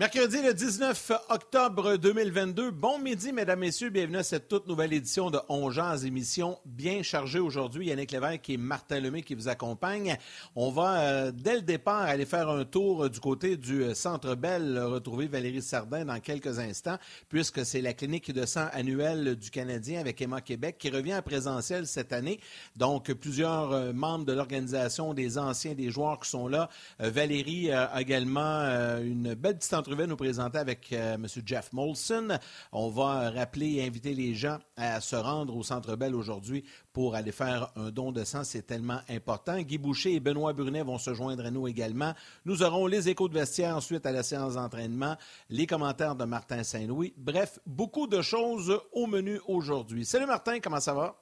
Mercredi le 19 octobre 2022. Bon midi, mesdames, messieurs. Bienvenue à cette toute nouvelle édition de On émission bien chargée aujourd'hui. Yannick Lévesque et Martin Lemay qui vous accompagnent. On va, euh, dès le départ, aller faire un tour du côté du euh, Centre Bell, retrouver Valérie Sardin dans quelques instants, puisque c'est la clinique de sang annuelle du Canadien avec Emma Québec qui revient à présentiel cette année. Donc, plusieurs euh, membres de l'organisation, des anciens, des joueurs qui sont là. Valérie a également une belle petite nous présenter avec euh, M. Jeff Molson. On va rappeler et inviter les gens à se rendre au Centre Bell aujourd'hui pour aller faire un don de sang. C'est tellement important. Guy Boucher et Benoît Brunet vont se joindre à nous également. Nous aurons les échos de vestiaire ensuite à la séance d'entraînement, les commentaires de Martin Saint-Louis. Bref, beaucoup de choses au menu aujourd'hui. Salut Martin, comment ça va?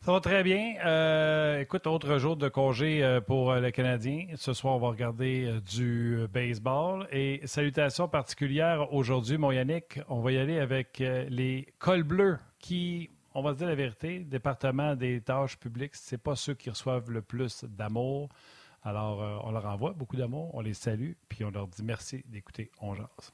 Ça va très bien. Euh, écoute, autre jour de congé euh, pour euh, le Canadien. Ce soir, on va regarder du baseball. Et salutations particulières aujourd'hui, mon Yannick. On va y aller avec les cols bleus qui, on va se dire la vérité, département des tâches publiques, c'est pas ceux qui reçoivent le plus d'amour. Alors, on leur envoie beaucoup d'amour, on les salue, puis on leur dit merci d'écouter On Jase.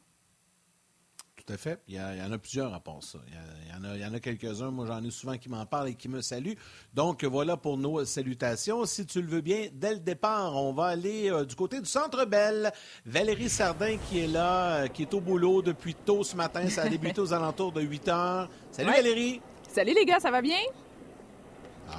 Tout à fait. Il y, en a plusieurs à part ça. Il y en a, quelques-uns. Moi, j'en ai souvent qui m'en parlent et qui me saluent. Donc, voilà pour nos salutations. Si tu le veux bien, dès le départ, on va aller euh, du côté du Centre Belle. Valérie Sardin qui est là, euh, qui est au boulot depuis tôt ce matin. Ça a débuté aux alentours de 8 heures. Salut Valérie. Salut les gars, ça va bien?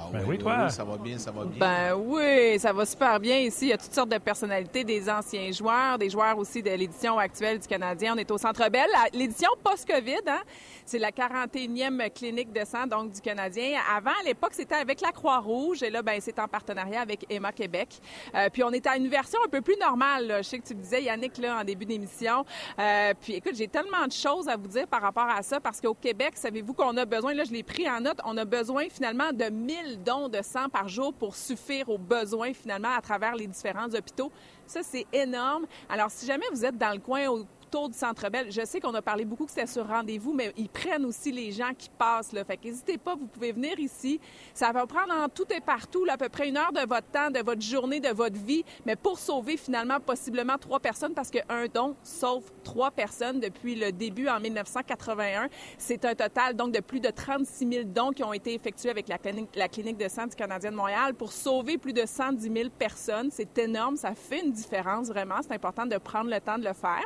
Ah ben oui, toi. ça va bien, ça va bien. Ben oui, ça va super bien ici. Il y a toutes sortes de personnalités, des anciens joueurs, des joueurs aussi de l'édition actuelle du Canadien. On est au Centre Bell. L'édition post-COVID, hein? c'est la 41e clinique de sang donc du Canadien. Avant, à l'époque, c'était avec la Croix-Rouge et là, ben c'est en partenariat avec Emma Québec. Euh, puis on est à une version un peu plus normale. Là. Je sais que tu me disais, Yannick, là, en début d'émission. Euh, puis écoute, j'ai tellement de choses à vous dire par rapport à ça parce qu'au Québec, savez-vous qu'on a besoin, là, je l'ai pris en note, on a besoin finalement de 1000 dons de sang par jour pour suffire aux besoins finalement à travers les différents hôpitaux. Ça, c'est énorme. Alors, si jamais vous êtes dans le coin autour du Centre Bell, je sais qu'on a parlé beaucoup que c'était sur rendez-vous, mais ils prennent aussi les gens qui passent. Là. Fait n'hésitez pas, vous pouvez venir ici. Ça va prendre en tout et partout à peu près une heure de votre temps, de votre journée, de votre vie, mais pour sauver finalement possiblement trois personnes parce qu'un don sauve trois personnes depuis le début en 1981. C'est un total donc de plus de 36 000 dons qui ont été effectués avec la clinique, la clinique de sang du Canadien de Montréal pour sauver plus de 110 000 personnes. C'est énorme, ça fait une différence vraiment. C'est important de prendre le temps de le faire.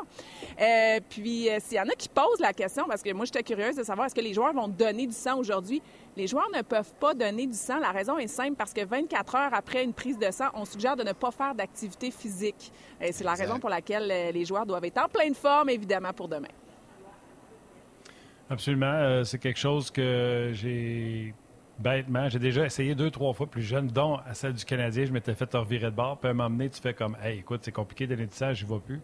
Euh, puis, euh, s'il y en a qui posent la question, parce que moi, j'étais curieuse de savoir est-ce que les joueurs vont donner du sang aujourd'hui? Les joueurs ne peuvent pas donner du sang. La raison est simple parce que 24 heures après une prise de sang, on suggère de ne pas faire d'activité physique. Et c'est la raison pour laquelle euh, les joueurs doivent être en pleine forme, évidemment, pour demain. Absolument. c'est quelque chose que j'ai bêtement. J'ai déjà essayé deux, trois fois plus jeune, dont à celle du Canadien. Je m'étais fait revirer de bord. Puis à un moment donné, tu fais comme, hey, écoute, c'est compliqué de donner du sang, je ne vais plus.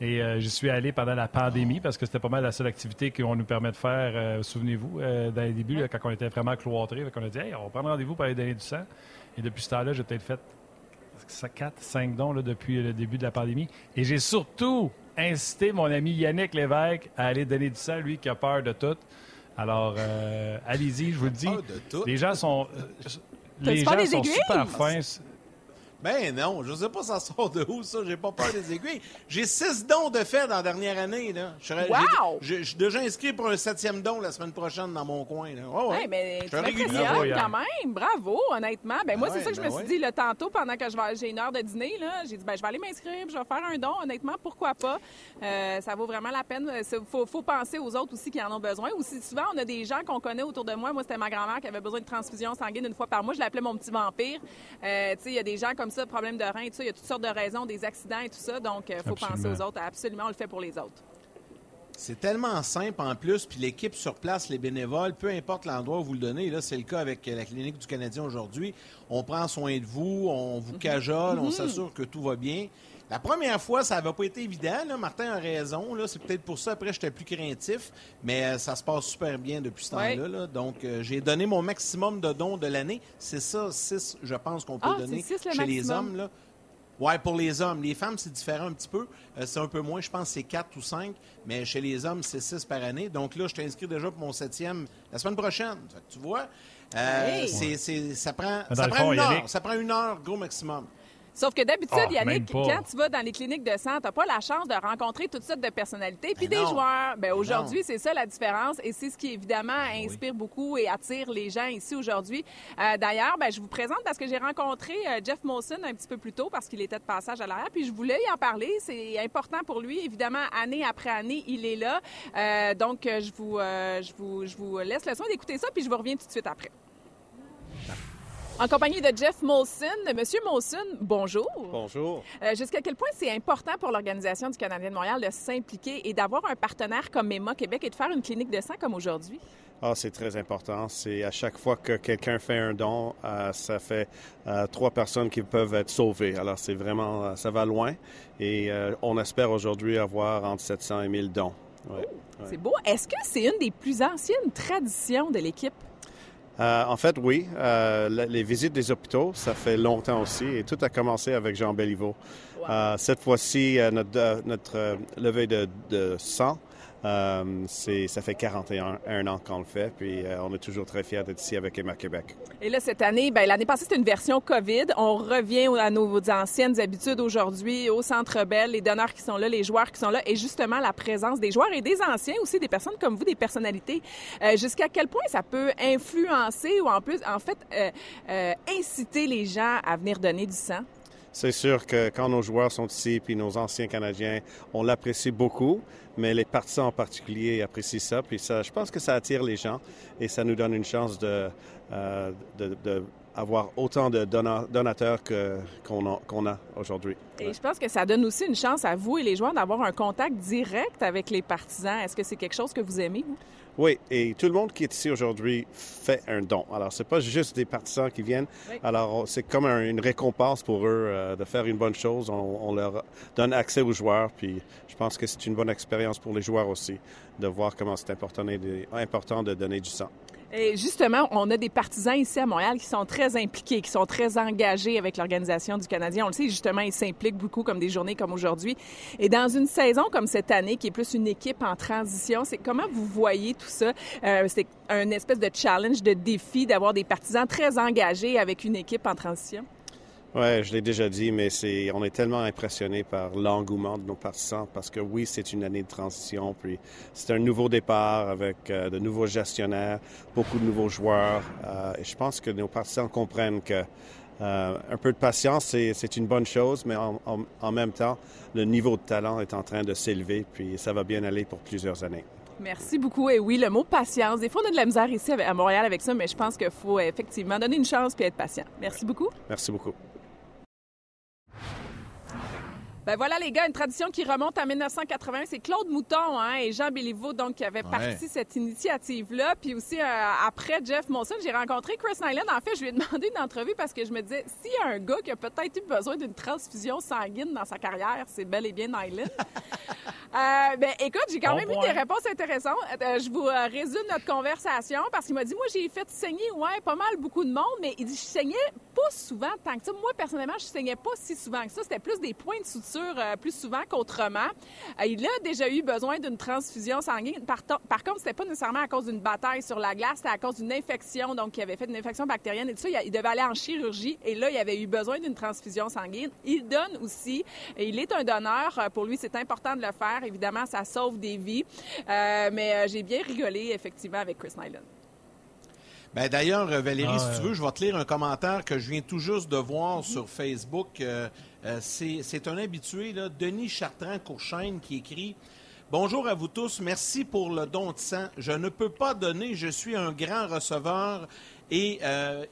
Et euh, j'y suis allé pendant la pandémie parce que c'était pas mal la seule activité qu'on nous permet de faire, euh, souvenez-vous, euh, dans les débuts, quand on était vraiment cloîtrés. On a dit, hey, on va prendre rendez-vous pour aller donner du sang. Et depuis ce temps-là, j'ai peut-être fait 4, 5 dons là, depuis le début de la pandémie. Et j'ai surtout incité mon ami Yannick Lévesque à aller donner du sang, lui qui a peur de tout. Alors, allez-y, je vous le dis. Les gens sont, les gens sont super fins. Ben non, je sais pas ça sort de où, ça. J'ai pas peur des aiguilles. J'ai six dons de fait dans la dernière année. Là. Je, suis déjà inscrit pour un septième don la semaine prochaine dans mon coin. Là. ouais. mais tu quand même. Bravo, honnêtement. Ben, moi, ben c'est ça que je me suis dit le tantôt pendant que j'ai une heure de dîner. J'ai dit, ben, je vais aller m'inscrire, je vais faire un don. Honnêtement, pourquoi pas? Euh, ça vaut vraiment la peine. Il faut, faut, penser aux autres aussi qui en ont besoin. Aussi, souvent, on a des gens qu'on connaît autour de moi. Moi, c'était ma grand-mère qui avait besoin de transfusion sanguine une fois par mois. Je l'appelais mon petit vampire. Euh, tu sais, il y a des gens comme ça, problème de rein tout ça. Il y a toutes sortes de raisons, des accidents et tout ça. Donc, il euh, faut penser aux autres. Absolument, on le fait pour les autres. C'est tellement simple en plus, puis l'équipe sur place, les bénévoles, peu importe l'endroit où vous le donnez, là c'est le cas avec la clinique du Canadien aujourd'hui, on prend soin de vous, on vous mhm. cajole, on mhm. s'assure que tout va bien. La première fois, ça n'avait pas été évident. Martin a raison. C'est peut-être pour ça, après, j'étais plus créatif. Mais euh, ça se passe super bien depuis ce temps-là. Donc, euh, j'ai donné mon maximum de dons de l'année. C'est ça, 6, je pense, qu'on peut ah, donner chez les hommes. Là. Oui, pour les hommes. Les femmes, c'est différent un petit peu. Euh, c'est un peu moins. Je pense que c'est 4 ou 5. Mais chez les hommes, c'est 6 par année. Donc là, je inscrit déjà pour mon septième la semaine prochaine. tu vois, ça prend, ça prend une heure. Ça prend une heure, gros maximum. Sauf que d'habitude, ah, Yannick, quand tu vas dans les cliniques de sang, tu n'as pas la chance de rencontrer toutes sortes de personnalités puis ben des joueurs. Ben, aujourd'hui, c'est ça la différence et c'est ce qui, évidemment, ben inspire beaucoup et attire les gens ici aujourd'hui. Euh, d'ailleurs, ben, je vous présente parce que j'ai rencontré euh, Jeff Molson un petit peu plus tôt parce qu'il était de passage à l'arrière puis je voulais y en parler. C'est important pour lui. Évidemment, année après année, il est là. Euh, donc, je vous, je, vous, je vous laisse le soin d'écouter ça puis je vous reviens tout de suite après. En compagnie de Jeff Molson. Monsieur Molson, bonjour. Bonjour. Euh, jusqu'à quel point c'est important pour l'Organisation du Canadien de Montréal de s'impliquer et d'avoir un partenaire comme MEMA Québec et de faire une clinique de sang comme aujourd'hui? Ah, c'est très important. C'est à chaque fois que quelqu'un fait un don, euh, ça fait euh, trois personnes qui peuvent être sauvées. Alors, c'est vraiment, ça va loin. Et on espère aujourd'hui avoir entre 700 et 1000 dons. C'est beau. Est-ce que c'est une des plus anciennes traditions de l'équipe? Euh, en fait, oui. Euh, les visites des hôpitaux, ça fait longtemps aussi. Et tout a commencé avec Jean Béliveau. Euh, cette fois-ci, notre, notre levée de, de sang euh, ça fait 41 ans qu'on le fait, puis euh, on est toujours très fiers d'être ici avec Emma Québec. Et là, cette année, ben, l'année passée, c'était une version COVID. On revient à nos anciennes habitudes aujourd'hui, au Centre Bell, les donneurs qui sont là, les joueurs qui sont là, et justement la présence des joueurs et des anciens aussi, des personnes comme vous, des personnalités. Euh, jusqu'à quel point ça peut influencer ou en plus, en fait, inciter les gens à venir donner du sang? C'est sûr que quand nos joueurs sont ici, puis nos anciens Canadiens, on l'apprécie beaucoup, mais les partisans en particulier apprécient ça. Puis ça, je pense que ça attire les gens et ça nous donne une chance de, euh, avoir autant de donateurs qu'on a, aujourd'hui. Et je pense que ça donne aussi une chance à vous et les joueurs d'avoir un contact direct avec les partisans. Est-ce que c'est quelque chose que vous aimez, vous? Oui, et tout le monde qui est ici aujourd'hui fait un don. Alors, c'est pas juste des partisans qui viennent. Alors, c'est comme une récompense pour eux euh, de faire une bonne chose. On, leur donne accès aux joueurs, puis je pense que c'est une bonne expérience pour les joueurs aussi de voir comment c'est important, important de donner du sang. Et justement, on a des partisans ici à Montréal qui sont très impliqués, qui sont très engagés avec l'organisation du Canadien. On le sait, justement, ils s'impliquent beaucoup comme des journées comme aujourd'hui. Et dans une saison comme cette année, qui est plus une équipe en transition, c'est comment vous voyez tout ça? Euh, c'est un espèce de challenge, de défi d'avoir des partisans très engagés avec une équipe en transition? Oui, je l'ai déjà dit, mais c'est, on est tellement impressionné par l'engouement de nos partisans parce que oui, c'est une année de transition, puis c'est un nouveau départ avec euh, de nouveaux gestionnaires, beaucoup de nouveaux joueurs. Euh, et je pense que nos partisans comprennent que euh, un peu de patience, c'est, une bonne chose, mais en, en, même temps, le niveau de talent est en train de s'élever, puis ça va bien aller pour plusieurs années. Merci beaucoup. Et oui, le mot patience. Des fois, on a de la misère ici à Montréal avec ça, mais je pense qu'il faut effectivement donner une chance puis être patient. Merci beaucoup. Merci beaucoup. Ben voilà, les gars, une tradition qui remonte à 1980. C'est Claude Mouton hein, et Jean Béliveau donc, qui avaient parti cette initiative-là. Puis aussi, euh, après Jeff Monson, j'ai rencontré Chris Nyland. En fait, je lui ai demandé une entrevue parce que je me disais, s'il y a un gars qui a peut-être eu besoin d'une transfusion sanguine dans sa carrière, c'est bel et bien Nyland. euh, ben, écoute, j'ai quand même eu des réponses intéressantes. Euh, je vous euh, résume notre conversation parce qu'il m'a dit, moi, j'ai fait saigner, ouais, pas mal, beaucoup de monde, mais il dit, je saignais pas souvent tant que ça. Moi, personnellement, je saignais pas si souvent que ça. C'était plus des points de suture euh, plus souvent qu'autrement. Euh, il a déjà eu besoin d'une transfusion sanguine. Par, par contre, c'était pas nécessairement à cause d'une bataille sur la glace, c'était à cause d'une infection, donc il avait fait une infection bactérienne et tout ça. Il, devait aller en chirurgie et là, il avait eu besoin d'une transfusion sanguine. Il donne aussi, il est un donneur. Euh, pour lui, c'est important de le faire. Évidemment, ça sauve des vies. mais j'ai bien rigolé, effectivement, avec Chris Nyland. Ben D'ailleurs, Valérie, ah, si tu veux, je vais te lire un commentaire que je viens tout juste de voir sur Facebook. Euh, c'est un habitué, là, Denis Chartrand-Courchaine, qui écrit Bonjour à vous tous, merci pour le don de sang. Je ne peux pas donner, je suis un grand receveur et euh,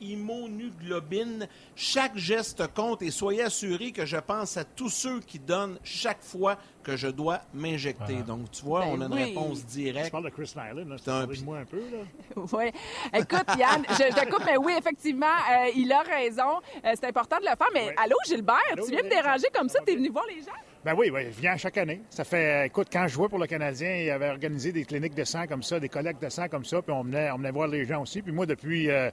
immunoglobine. Chaque geste compte et soyez assurés que je pense à tous ceux qui donnent chaque fois que je dois m'injecter. Donc, tu vois, ben on a une réponse directe. Tu parles de Chris Nyland, c'est un... moi un peu. Là. oui. Écoute, Yann, je, je coupe, mais oui, effectivement, euh, il a raison. Euh, c'est important de le faire. Mais allô, Gilbert, tu viens me déranger comme ça? Tu es venu voir les gens? Ben oui, je viens chaque année. Ça fait, écoute, quand je jouais pour le Canadien, il avait organisé des cliniques de sang comme ça, des collectes de sang comme ça, puis on venait, on venait voir les gens aussi. Puis moi, depuis, euh,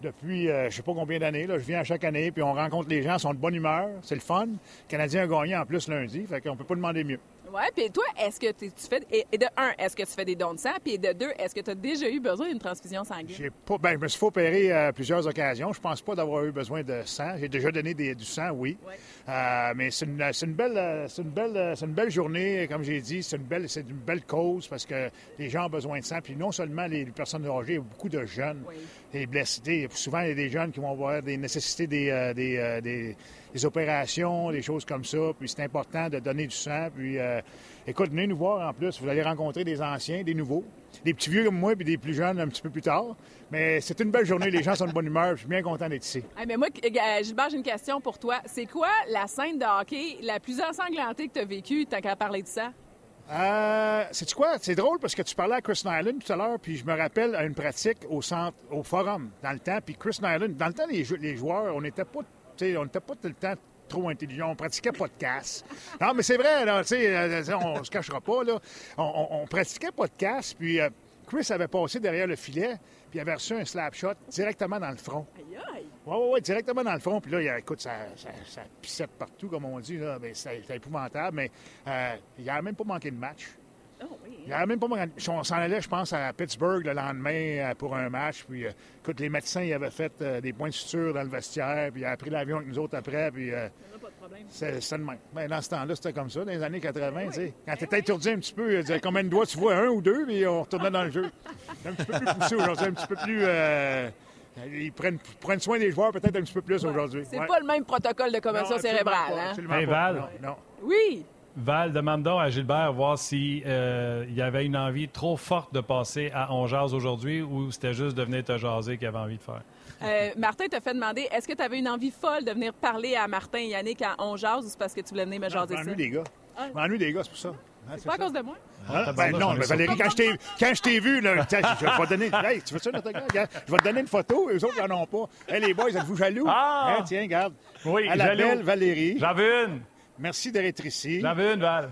depuis euh, je sais pas combien d'années, là, je viens chaque année, puis on rencontre les gens, ils sont de bonne humeur, c'est le fun. Le Canadien a gagné en plus lundi, fait qu'on peut pas demander mieux. Oui, puis toi, est-ce que tu fais. Et de un, est-ce que tu fais des dons de sang? Puis de deux, est-ce que tu as déjà eu besoin d'une transfusion sanguine? J'ai pas. Ben, je me suis fait opérer à plusieurs occasions. Je pense pas d'avoir eu besoin de sang. J'ai déjà donné du sang, oui. Euh, mais c'est une, belle, c'est une, belle, c'est une belle journée, comme j'ai dit. C'est une belle, c'est une belle cause parce que les gens ont besoin de sang. Puis non seulement les, personnes âgées, il y a beaucoup de jeunes, des blessés. Souvent, il y a des jeunes qui vont avoir des nécessités des, euh, euh, des, des, opérations, des choses comme ça. Puis c'est important de donner du sang. Puis écoute, venez nous voir en plus. Vous allez rencontrer des anciens, des nouveaux, des petits vieux comme moi, puis des plus jeunes un petit peu plus tard. Mais c'est une belle journée. Les gens sont de bonne humeur. Je suis bien content d'être ici. mais moi, Gilbert, j'ai une question pour toi. C'est quoi la scène de hockey la plus ensanglantée que tu as vécue, tant qu'à parler de ça? Euh, c'est quoi? C'est drôle parce que tu parlais à Chris Nyland tout à l'heure, puis je me rappelle à une pratique au centre, au forum, dans le temps. Puis Chris Nyland, dans le temps, les, les joueurs, on n'était pas, on n'était pas tout le temps trop intelligent. On pratiquait pas de casse. Non, mais c'est vrai, là, euh, on se cachera pas, là. On, pratiquait pas de casse, puis euh, Chris avait passé derrière le filet, puis il avait reçu un slap shot directement dans le front. Aïe, aïe! Oui, oui, directement dans le front. Puis là, écoute, ça, ça, ça pissait partout, comme on dit. Là. c'était épouvantable, mais euh, il n'a même pas manqué de match. Oh, oui. Il a même pas. On s'en allait, je pense, à Pittsburgh le lendemain euh, pour un match. Puis, euh, écoute, les médecins, ils avaient fait des points de suture dans le vestiaire, puis il a pris l'avion avec nous autres après. Puis, c'est ça de même. Ben, dans ce temps-là, c'était comme ça, dans les années 80. tu sais. Quand tu étais étourdi un petit peu, il disait combien de doigts tu vois, un ou deux, puis on retournait dans le jeu. C'est un petit peu plus poussé aujourd'hui, un petit peu plus. Ils prennent, prennent, soin des joueurs peut-être un petit peu plus aujourd'hui. C'est pas le même protocole de commotion cérébrale. Hein? Hey, Val. Non, Oui. Val, demande donc à Gilbert voir s'il euh, y avait une envie trop forte de passer à On Jase aujourd'hui ou c'était juste de venir te jaser qu'il avait envie de faire? Euh, Martin t'a fait demander est-ce que tu avais une envie folle de venir parler à Martin et Yannick à On Jase ou c'est parce que tu voulais venir me jaser ça? Je m'ennuie des gars. Je m'ennuie des gars, c'est pour ça. c'est pas à cause de moi? Ah, ben non, mais Valérie, quand je t'ai vu, là, je vais te donner. Hey, tu veux ça, notre gars? Je vais te donner une photo, eux autres, ils n'en ont pas. Hey, les boys, êtes-vous jaloux? Ah! Hein, tiens, regarde. Oui, à la belle Valérie. J'en veux une. Merci d'être ici. J'en veux une, Val.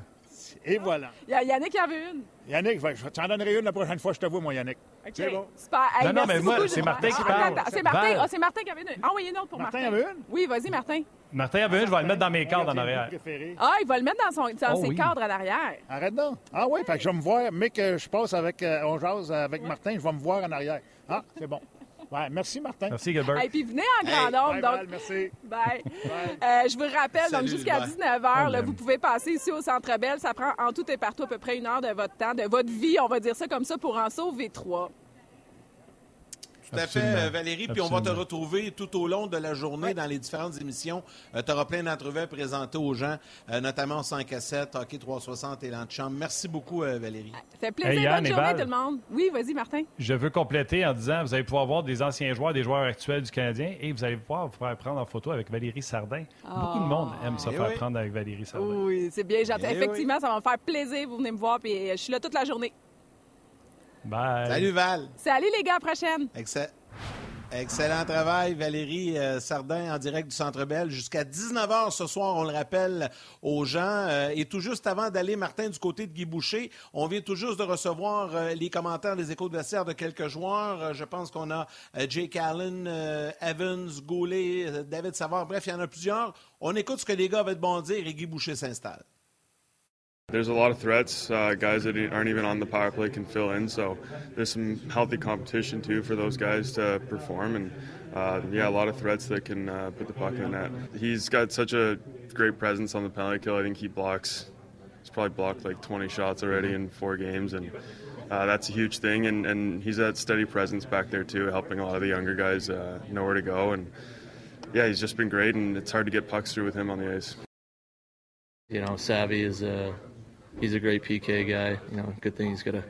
Et voilà. Yannick en veut une. Yannick, je t'en donnerai une la prochaine fois que je te vois, moi, Yannick. C'est bon? Super. non, non, mais moi, c'est Martin qui parle. C'est Martin. Ah, c'est Martin qui avait une. Envoyez une autre pour Martin. Martin en veut une? Oui, vas-y, Martin. Martin a une, je vais le mettre dans mes cadres en arrière. Ah, il va le mettre dans, son, dans oh ses cadres en arrière. Arrête donc. Ah oui, fait que je vais me voir, mais que je passe avec, euh, on jase avec Martin, je vais me voir en arrière. Ah, c'est bon. Ouais, merci, Martin. Merci, Gilbert. Et puis venez en grand nombre. Hey, donc... merci. Bye. Euh, je vous rappelle, donc jusqu'à 19h, vous pouvez passer ici au Centre Belle. Ça prend en tout et partout à peu près une heure de votre temps, de votre vie, on va dire ça comme ça, pour en sauver trois. Tout à fait, euh, Valérie. Puis on va te retrouver tout au long de la journée dans les différentes émissions. Euh, tu auras plein d'entrevues à présenter aux gens, euh, notamment au 5 à 7, Hockey 360 et l'Antichambre. Merci beaucoup, Valérie. Ça fait plaisir. Bonne journée, tout le monde. Oui, vas-y, Martin. Je veux compléter en disant vous allez pouvoir voir des anciens joueurs, des joueurs actuels du Canadien et vous allez pouvoir vous faire prendre en photo avec Valérie Sardin. Beaucoup de monde aime se eh faire prendre avec Valérie Sardin. Oui, c'est bien gentil. Eh Effectivement, ça va me faire plaisir. Vous venez me voir, puis je suis là toute la journée. Bye. Salut Val. Salut les gars, à prochaine. Excellent travail, Valérie euh, Sardin, en direct du Centre Bell. Jusqu'à 19h ce soir, on le rappelle aux gens. Euh, et tout juste avant d'aller, Martin, du côté de Guy Boucher, on vient tout juste de recevoir euh, les commentaires des échos de vestiaire de quelques joueurs. je pense qu'on a Jake Allen, Evans, Goulet, David Savard. Bref, il y en a plusieurs. On écoute ce que les gars avaient de bon dire et Guy Boucher s'installe. There's a lot of threats. Uh, guys that aren't even on the power play can fill in. So there's some healthy competition too for those guys to perform. And uh, yeah, a lot of threats that can uh, put the puck in the net. He's got such a great presence on the penalty kill. I think he blocks. He's probably blocked like 20 shots already in four games, and uh, that's a huge thing. And, and he's that steady presence back there too, helping a lot of the younger guys uh, know where to go. And yeah, he's just been great, and it's hard to get pucks through with him on the ice. You know, Savvy is a he's a great PK guy. You know, good thing he's got a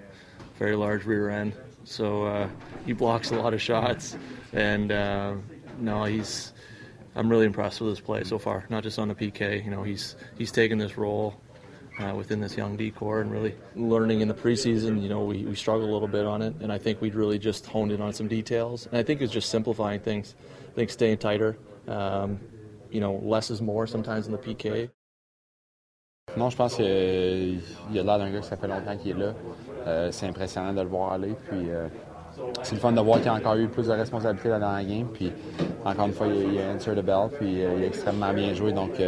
very large rear end, so uh, he blocks a lot of shots. And uh, no, he's I'm really impressed with his play so far. Not just on the PK. You know, he's he's taken this role. Uh, within this young decor and really learning in the preseason, you know, we, we struggled a little bit on it, and I think we'd really just honed in on some details. And I think it's just simplifying things. I think staying tighter, um, you know, less is more sometimes in the PK. Non, je pense qu'il y a l'air d'un gars qui ça fait longtemps qu'il est là. Euh, c'est impressionnant de le voir aller. Puis euh, c'est le fun de voir qu'il a encore eu plus de responsabilités dans la game. Puis encore une fois, il, a answer the bell. Puis euh, il a extrêmement bien joué. Donc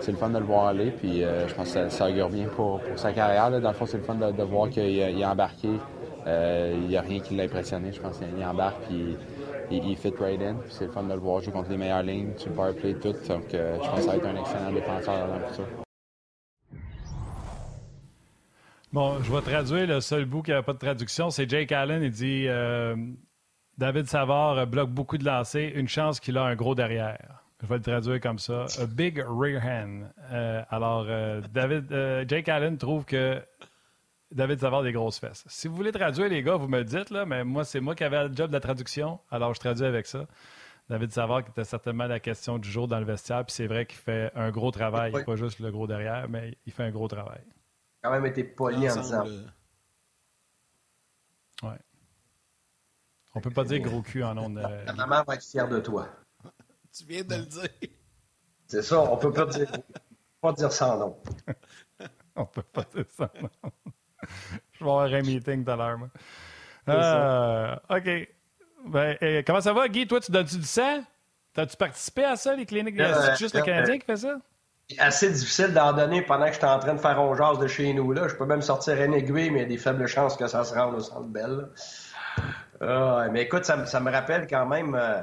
c'est le fun de le voir aller. Puis je pense que ça, augure bien pour, sa carrière. Dans le fond, c'est le fun de, voir qu'il est embarqué. il n'y a rien qui l'a impressionné. Je pense qu'il embarque puis il, fit right in. C'est le fun de le voir jouer contre les meilleures lignes, sur le play, tout. Donc je pense que ça va être un excellent défenseur dans le futur. Bon, je vais traduire le seul bout qui n'avait pas de traduction. C'est Jake Allen. Il dit euh, David Savard bloque beaucoup de lancers. Une chance qu'il a un gros derrière. Je vais le traduire comme ça. A big rear hand. Euh, alors, euh, David, Jake Allen trouve que David Savard a des grosses fesses. Si vous voulez traduire, les gars, vous me dites, là, mais moi, c'est moi qui avais le job de la traduction. Alors, je traduis avec ça. David Savard, qui était certainement la question du jour dans le vestiaire. Puis c'est vrai qu'il fait un gros travail. Pas juste le gros derrière, mais il fait un gros travail quand même été poli en disant. Ouais. On peut pas dire gros cul en nom de. Ta maman va être fière de toi. tu viens de le dire. C'est ça, on peut pas dire, pas dire ça non. on peut pas dire ça non. Je vais avoir un meeting tout à l'heure, moi. Euh, OK. Ben, comment ça va, Guy? Toi, tu donnes-tu du sang? T'as-tu participé à ça, les cliniques? Euh, c'est juste le Canadien qui fait ça? Assez difficile d'en donner pendant que j'étais en train de faire un de chez nous. Là. Je peux même sortir un aiguille, mais il y a des faibles chances que ça se rende au centre belle. Ah, mais écoute, ça, ça, me rappelle quand même euh,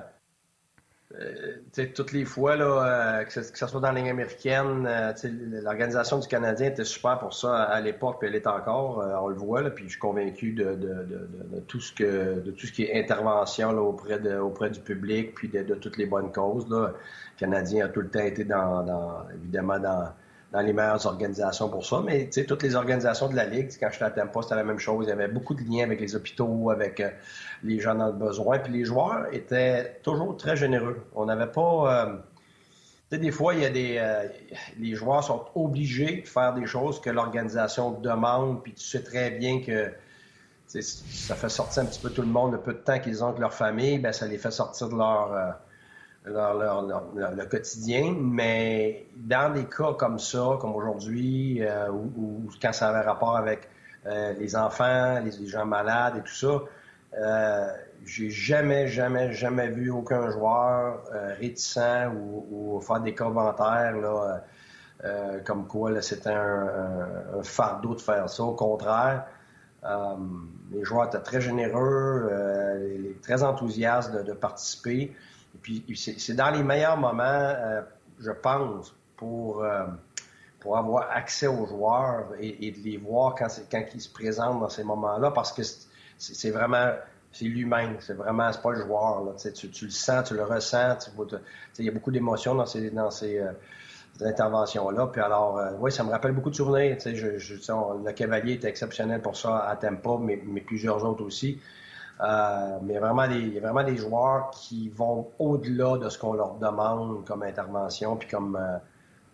euh, toutes les fois là, euh, que, ce, soit dans la américaine, l'organisation du Canadien était super pour ça à, l'époque, puis elle est encore, on le voit, là, puis je suis convaincu de, tout ce que de tout ce qui est intervention auprès, du public, puis de, toutes les bonnes causes. Là. Canadien a tout le temps été dans, évidemment dans, les meilleures organisations pour ça. Mais toutes les organisations de la Ligue, quand je à pas, c'était la même chose. Il y avait beaucoup de liens avec les hôpitaux, avec euh, les gens dans le besoin. Puis les joueurs étaient toujours très généreux. On n'avait pas. Euh, tu sais, des fois, il y a des. Euh, les joueurs sont obligés de faire des choses que l'organisation demande, puis tu sais très bien que ça fait sortir un petit peu tout le monde le peu de temps qu'ils ont avec leur famille, ben ça les fait sortir de leur leur, le quotidien, mais dans des cas comme ça, comme aujourd'hui, euh, ou, quand ça avait rapport avec euh, les enfants, les, gens malades et tout ça, euh, j'ai jamais, jamais, jamais vu aucun joueur euh, réticent ou, ou, faire des commentaires là, comme quoi c'était un, un, fardeau de faire ça. Au contraire, les joueurs étaient très généreux, très enthousiastes de, de participer. Et puis, c'est dans les meilleurs moments, euh, je pense, pour, euh, pour avoir accès aux joueurs et, de les voir quand, quand ils se présentent dans ces moments-là, parce que c'est vraiment c'est lui-même, c'est vraiment, c'est pas le joueur. Là. Tu, tu, le sens, tu le ressens. Il y a beaucoup d'émotions dans ces, dans ces, euh, interventions-là. Puis alors, oui, ça me rappelle beaucoup de souvenirs. Je, je, le Cavalier était exceptionnel pour ça à Tempo, mais, mais plusieurs autres aussi. Euh, mais vraiment il y a vraiment des joueurs qui vont au-delà de ce qu'on leur demande comme intervention, puis comme euh,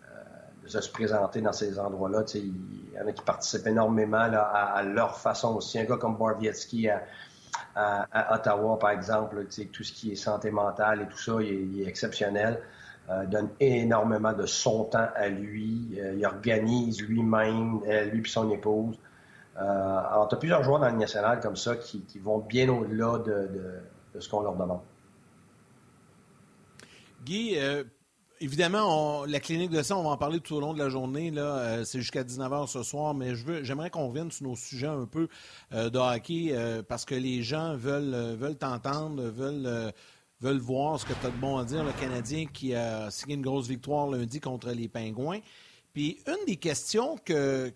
euh, de se présenter dans ces endroits-là. Il y en a qui participent énormément à, leur façon aussi. Un gars comme Barbietsky à, Ottawa, par exemple, tout ce qui est santé mentale et tout ça, il est, exceptionnel. donne énormément de son temps à lui. il organise lui-même, lui et son épouse. Euh, alors, tu as plusieurs joueurs dans le national comme ça qui, vont bien au-delà de, ce qu'on leur demande. Guy, euh, évidemment, la clinique de sang, on va en parler tout au long de la journée. Là, euh, c'est jusqu'à 19h ce soir, mais je veux, j'aimerais qu'on revienne sur nos sujets un peu de hockey parce que les gens veulent, veulent t'entendre, veulent, veulent voir ce que tu as de bon à dire. Le Canadien qui a signé une grosse victoire lundi contre les Pingouins. Puis une des questions que,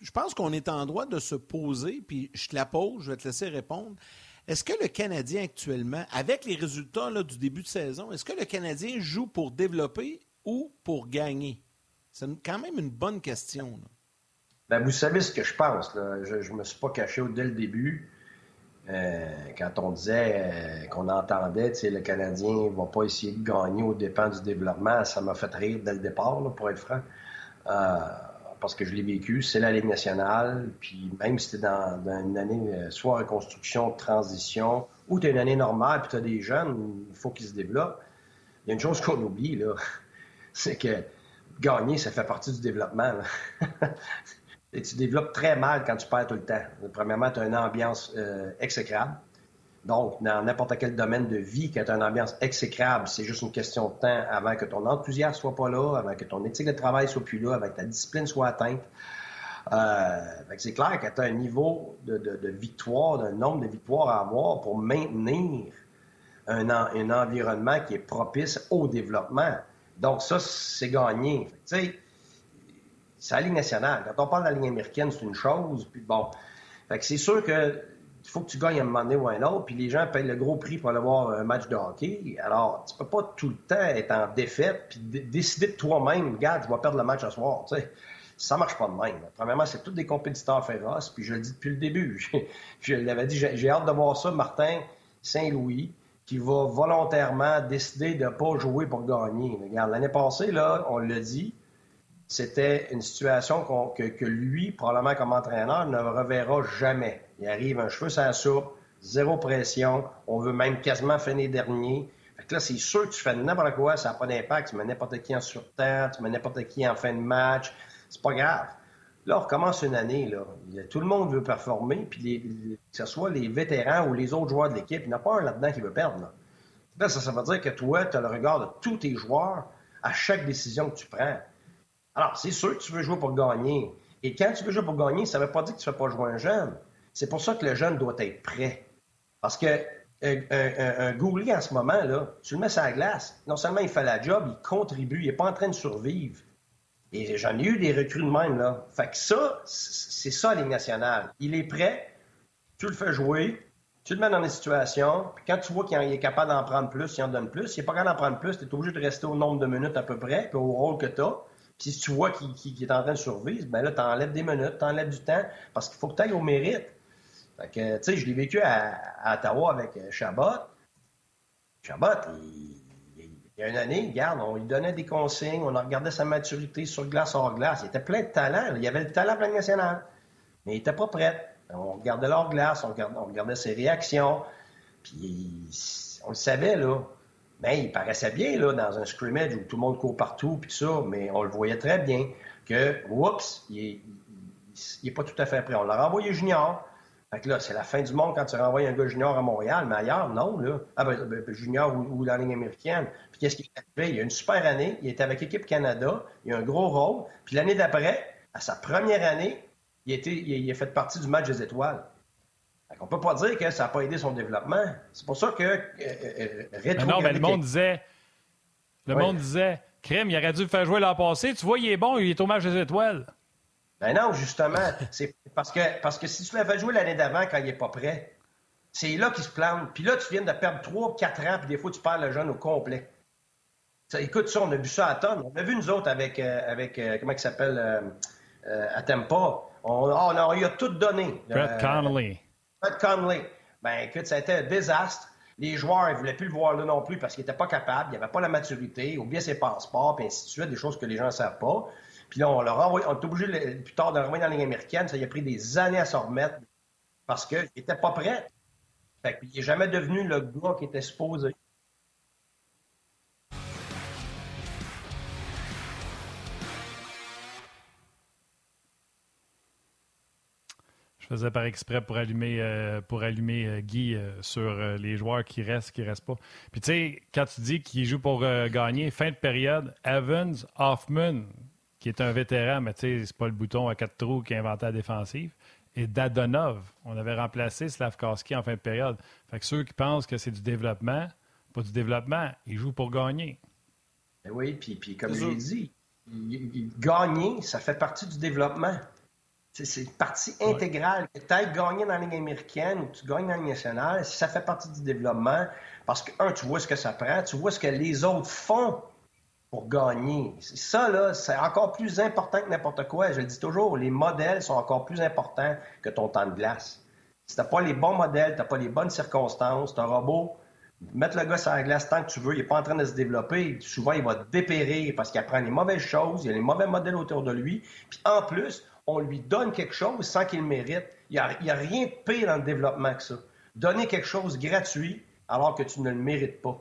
je pense qu'on est en droit de se poser, puis je te la pose, je vais te laisser répondre. Est-ce que le Canadien actuellement, avec les résultats du début de saison, est-ce que le Canadien joue pour développer ou pour gagner? C'est quand même une bonne question. Ben, vous savez ce que je pense. Je ne me suis pas caché dès le début. Euh, quand on disait euh, qu'on entendait, le Canadien ne va pas essayer de gagner au dépens du développement, ça m'a fait rire dès le départ, pour être franc. Euh, parce que je l'ai vécu, c'est la Ligue nationale, puis même si tu dans, une année euh, soit reconstruction, transition, ou tu une année normale, puis tu as des jeunes, il faut qu'ils se développent. Il y a une chose qu'on oublie, là, c'est que gagner, ça fait partie du développement. Et tu développes très mal quand tu perds tout le temps. Premièrement, tu as une ambiance euh, exécrable. Donc, dans n'importe quel domaine de vie qui a une ambiance exécrable, c'est juste une question de temps avant que ton enthousiasme soit pas là, avant que ton éthique de travail soit plus là, avant que ta discipline soit atteinte. Euh, c'est clair que tu as un niveau de, victoire, d'un nombre de victoires à avoir pour maintenir un, environnement qui est propice au développement. Donc, ça, c'est gagné. Tu c'est la Ligue nationale. Quand on parle de la Ligue américaine, c'est une chose. Puis bon, c'est sûr que il faut que tu gagnes un moment donné ou un autre, puis les gens payent le gros prix pour aller voir un match de hockey. Alors, tu peux pas tout le temps être en défaite puis décider de toi-même, regarde, je vais perdre le match ce soir. Tu sais. Ça marche pas de même. Premièrement, c'est tous des compétiteurs féroces, puis je le dis depuis le début. je l'avais dit, j'ai hâte de voir ça, Martin Saint-Louis, qui va volontairement décider de ne pas jouer pour gagner. Regarde, l'année passée, là, on l'a dit, c'était une situation que, lui, probablement comme entraîneur, ne reverra jamais. Il arrive un cheveu sans soupe, zéro pression, on veut même quasiment finir dernier. Fait que là, c'est sûr que tu fais n'importe quoi, ça n'a pas d'impact. Tu mets n'importe qui en surtemps, tu mets n'importe qui en fin de match. C'est pas grave. Là, on recommence une année. Tout le monde veut performer, puis que ce soit les vétérans ou les autres joueurs de l'équipe, il n'y en a pas un là-dedans qui veut perdre. Ça, ça veut dire que toi, tu as le regard de tous tes joueurs à chaque décision que tu prends. Alors, c'est sûr que tu veux jouer pour gagner. Et quand tu veux jouer pour gagner, ça ne veut pas dire que tu ne fais pas jouer un jeune. C'est pour ça que le jeune doit être prêt. Parce que euh, un, un, en ce moment, là, tu le mets sur la glace. Non seulement il fait la job, il contribue, il n'est pas en train de survivre. Et j'en ai eu des recrues de même, là. Fait que ça, c'est ça, les nationale. Il est prêt, tu le fais jouer, tu le mets dans des situations, puis quand tu vois qu'il est capable d'en prendre plus, il en donne plus. S'il n'est pas capable d'en prendre plus, tu es obligé de rester au nombre de minutes à peu près, puis au rôle que tu as. Puis si tu vois qu'il est en train de survivre, ben là, tu enlèves des minutes, tu enlèves du temps, parce qu'il faut que tu ailles au mérite. Que, tu sais, je l'ai vécu à, Ottawa avec euh, Chabot. Chabot, il, y a une année, regarde, on lui donnait des consignes, on regardait sa maturité sur glace, hors glace. Il était plein de talent. Il avait le talent plein national. Mais il n'était pas prêt. On regardait leur glace, on regardait, ses réactions. Puis on le savait, là. Ben, il paraissait bien là, dans un scrimmage où tout le monde court partout, puis ça, mais on le voyait très bien que, oups, il n'est pas tout à fait prêt. On l'a renvoyé junior. Fait que là, c'est la fin du monde quand tu renvoies un gars junior à Montréal, mais ailleurs, non, là. Ah, ben, ben, ben junior ou, dans la ligne américaine. Puis qu'est-ce qu'il a fait? Il a une super année, il était avec l'équipe Canada, il a un gros rôle. Puis l'année d'après, à sa première année, il, était, il a fait partie du match des étoiles. On peut pas dire que ça n'a pas aidé son développement. C'est pour ça que euh, euh, euh Non, mais le monde disait. Le monde disait, Crème, il aurait dû le faire jouer l'an passé. Tu vois, il est bon, il est au match des étoiles. Ben non, justement. c'est parce que, parce que si tu l'avais joué l'année d'avant quand il n'est pas prêt, c'est là qu'il se plante. Puis là, tu viens de perdre 3 4 ans, puis des fois, tu perds le jeune au complet. écoute, ça, on a vu ça à tonne. On a vu nous autres avec, euh, avec comment il s'appelle, à Tempa. On, oh, non, il a tout donné. Brett Connolly. Brett Conley, ben écoute, ça a été un désastre. Les joueurs ne voulaient plus le voir là non plus parce qu'ils n'étaient pas capables, il n'y avait pas la maturité, ou bien ses passeports, puis ainsi de suite, des choses que les gens ne savent pas. Puis là, on leur envoyé, on est obligé plus tard de renvoyer dans la ligne américaine. Ça a pris des années à s'en remettre parce qu'il n'était pas prêt. Fait il n'est jamais devenu le gars qui était supposé. faisais par exprès pour allumer, euh, euh, Guy euh, sur les joueurs qui restent, qui restent pas. Puis tu sais, quand tu dis qu'il joue pour gagner, fin de période, Evans, Hoffman, qui est un vétéran, mais tu sais, c'est pas le bouton à quatre trous qui a inventé la défensive, et Dadonov. On avait remplacé Slavkowski en fin de période. Fait que ceux qui pensent que c'est du développement, pas du développement, ils jouent pour gagner. Ben oui, puis, puis comme je l'ai dit, gagner, ça fait partie du développement. C'est une partie intégrale. Que tu ailles gagner dans la Ligue américaine ou tu gagnes dans la Ligue nationale, ça fait partie du développement. Parce que, un, tu vois ce que ça prend, tu vois ce que les autres font pour gagner. Ça, là, c'est encore plus important que n'importe quoi. Je le dis toujours, les modèles sont encore plus importants que ton temps de glace. Si tu n'as pas les bons modèles, tu n'as pas les bonnes circonstances, auras beau mettre le gars sur la glace tant que tu veux, il n'est pas en train de se développer. Souvent, il va dépérir parce qu'il apprend les mauvaises choses, il y a les mauvais modèles autour de lui. Puis en plus, on lui donne quelque chose sans qu'il le mérite. Il n'y a, rien de pire dans le développement que ça. Donner quelque chose gratuit alors que tu ne le mérites pas.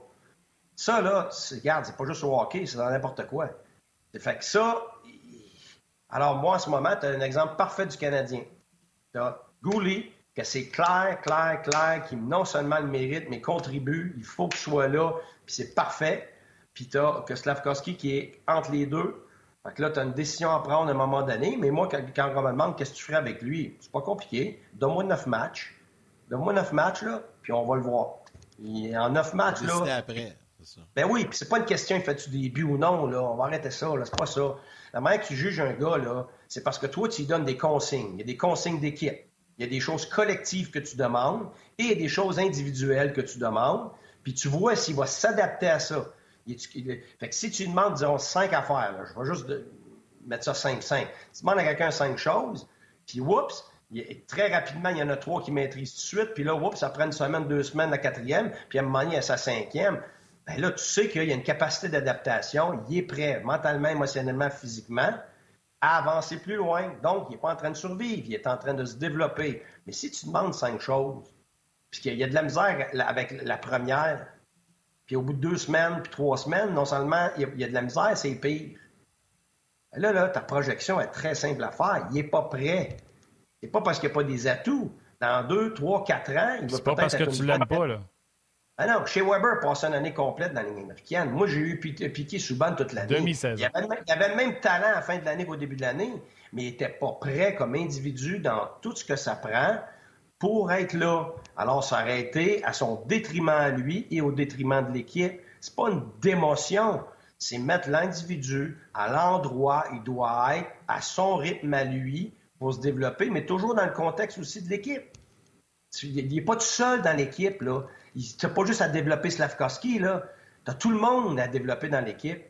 Ça, là, regarde, c'est pas juste au hockey, c'est dans n'importe quoi. Fait que ça, alors moi, en ce moment, tu as un exemple parfait du Canadien. Tu as Gouli, que c'est clair, clair, clair, qu'il non seulement le mérite, mais contribue. Il faut qu'il soit là, puis c'est parfait. Puis tu as que Slavkovski qui est entre les deux. Fait que là, tu as une décision à prendre à un moment donné. Mais moi, quand, quand on me demande qu'est-ce que tu ferais avec lui, c'est pas compliqué. Donne-moi neuf matchs. Donne-moi neuf matchs, là, puis on va le voir. en neuf matchs, là. après. Ben oui, puis c'est pas une question, il fait-tu des buts ou non, là. On va arrêter ça, là. C'est pas ça. La manière que tu juges un gars, là, c'est parce que toi, tu lui donnes des consignes. Il y a des consignes d'équipe. Il y a des choses collectives que tu demandes et il y a des choses individuelles que tu demandes. Puis tu vois s'il va s'adapter à ça. fait que si tu demandes, disons, cinq affaires, là, je vais juste mettre ça simple, simple. Tu demandes à quelqu'un cinq choses, puis oups, très rapidement, il y en a trois qui maîtrisent tout de suite, puis là, oups, ça prend une semaine, deux semaines, la quatrième, puis à un moment donné, il y a sa cinquième. Ben là, tu sais qu'il y a une capacité d'adaptation, il est prêt mentalement, émotionnellement, physiquement à avancer plus loin. Donc, il n'est pas en train de survivre, il est en train de se développer. Mais si tu demandes cinq choses, puis qu'il y a de la misère avec la première, puis au bout de deux semaines, puis trois semaines, non seulement il y a, de la misère, c'est pire. Là, là, ta projection est très simple à faire. Il n'est pas prêt. C'est pas parce qu'il n'y a pas des atouts. Dans deux, trois, quatre ans, il va C'est pas parce que tu l'aimes pas, là. Ah non, chez Weber passé une année complète dans la ligne américaine. Moi, j'ai eu Piqué Souban toute l'année. Demi-saison. Il, il, avait le même talent à la fin de l'année qu'au début de l'année, mais il n'était pas prêt comme individu dans tout ce que ça prend pour être là. Alors, ça aurait été à son détriment à lui et au détriment de l'équipe. C'est pas une démotion, c'est mettre l'individu à l'endroit où il doit être, à son rythme à lui, pour se développer, mais toujours dans le contexte aussi de l'équipe. Il n'est pas tout seul dans l'équipe. Tu n'as pas juste à développer Slavkovski. Tu as tout le monde à développer dans l'équipe.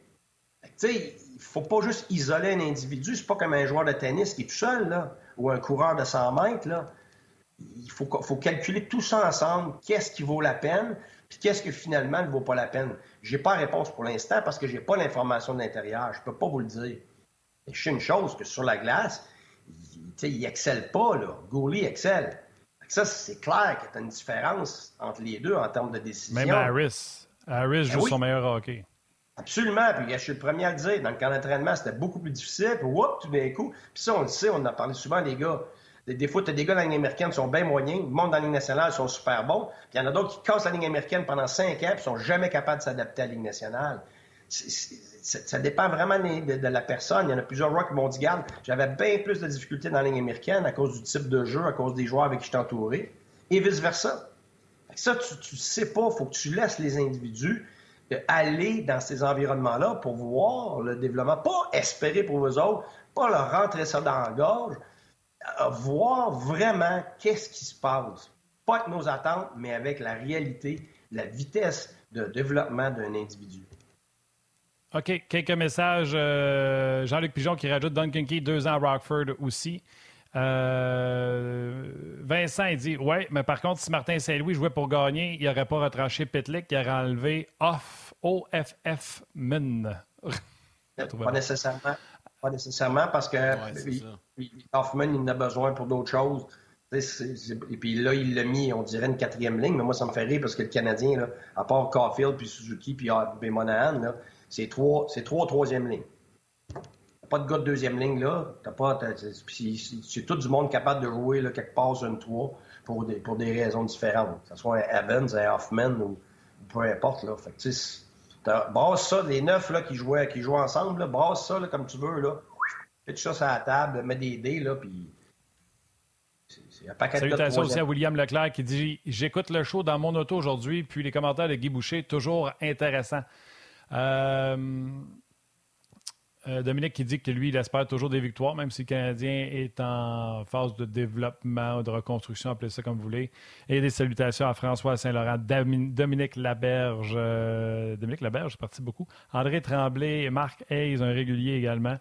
Il faut pas juste isoler un individu. C'est pas comme un joueur de tennis qui est tout seul, là, ou un coureur de 100 mètres. Il faut, faut calculer tout ça ensemble. Qu'est-ce qui vaut la peine, puis qu'est-ce que finalement ne vaut pas la peine. J'ai pas la réponse pour l'instant parce que j'ai pas l'information de l'intérieur. Je peux pas vous le dire. Mais je sais une chose, que sur la glace, il, il excelle pas, là. Gouli excelle. Ça, c'est clair qu'il y a une différence entre les deux en termes de décision. Même Harris. Harris ben joue son meilleur hockey. Absolument. Puis je suis le premier à le dire. Dans le camp d'entraînement, c'était beaucoup plus difficile. Puis whoop, tout d'un coup. Puis ça, on le sait, on en a parlé souvent, les gars. Des, fois, tu as des gars dans la ligne américaine qui sont bien moyens. Le monde dans la ligne nationale sont super bons. Puis il y en a d'autres qui cassent la ligne américaine pendant cinq ans et sont jamais capables de s'adapter à la ligne nationale ça dépend vraiment de, la personne. Il y en a plusieurs joueurs qui m'ont dit, j'avais bien plus de difficultés dans la ligne américaine à cause du type de jeu, à cause des joueurs avec qui je entouré, et vice-versa. Ça, tu ne sais pas, il faut que tu laisses les individus euh, aller dans ces environnements-là pour voir le développement, pas espérer pour eux autres, pas leur rentrer ça dans la gorge, euh, voir vraiment qu'est-ce qui se passe. Pas avec nos attentes, mais avec la réalité, la vitesse de développement d'un individu. OK, quelques messages. Euh, Jean-Luc Pigeon qui rajoute Duncan Key, deux ans à Rockford aussi. Euh, Vincent, il dit Ouais, mais par contre, si Martin Saint-Louis jouait pour gagner, il n'aurait pas retranché Pitlick, il aurait enlevé off, OFF Min. pas nécessairement. Pas nécessairement parce que Hoffman, il en a besoin pour d'autres choses. Et puis là, il l'a mis, on dirait, une quatrième ligne, mais moi, ça me fait rire parce que le Canadien, là, à part Caulfield, puis Suzuki, puis Monahan, là, c'est trois, c'est trois troisième ligne. Pas de gars de deuxième ligne, là. T'as pas, c'est tout du monde capable de jouer là, quelque part sur une 3 pour des, pour des raisons différentes. Que ce soit un Evans, un Hoffman ou, peu importe. Là. Fait que, brasse ça, les neuf là, qui, jouaient, qui jouent ensemble, là, brasse ça là, comme tu veux. Là. Fais ça sur la table, mets des dés, là, puis. Salutations aussi à William Leclerc qui dit J'écoute le show dans mon auto aujourd'hui, puis les commentaires de Guy Boucher, toujours intéressants. Euh, euh, Dominique qui dit que lui, il espère toujours des victoires, même si le Canadien est en phase de développement, de reconstruction, appelez ça comme vous voulez. Et des salutations à François Saint-Laurent, Dominique Laberge. Euh, Dominique Laberge, parti beaucoup. André Tremblay, Marc Hayes, un régulier également.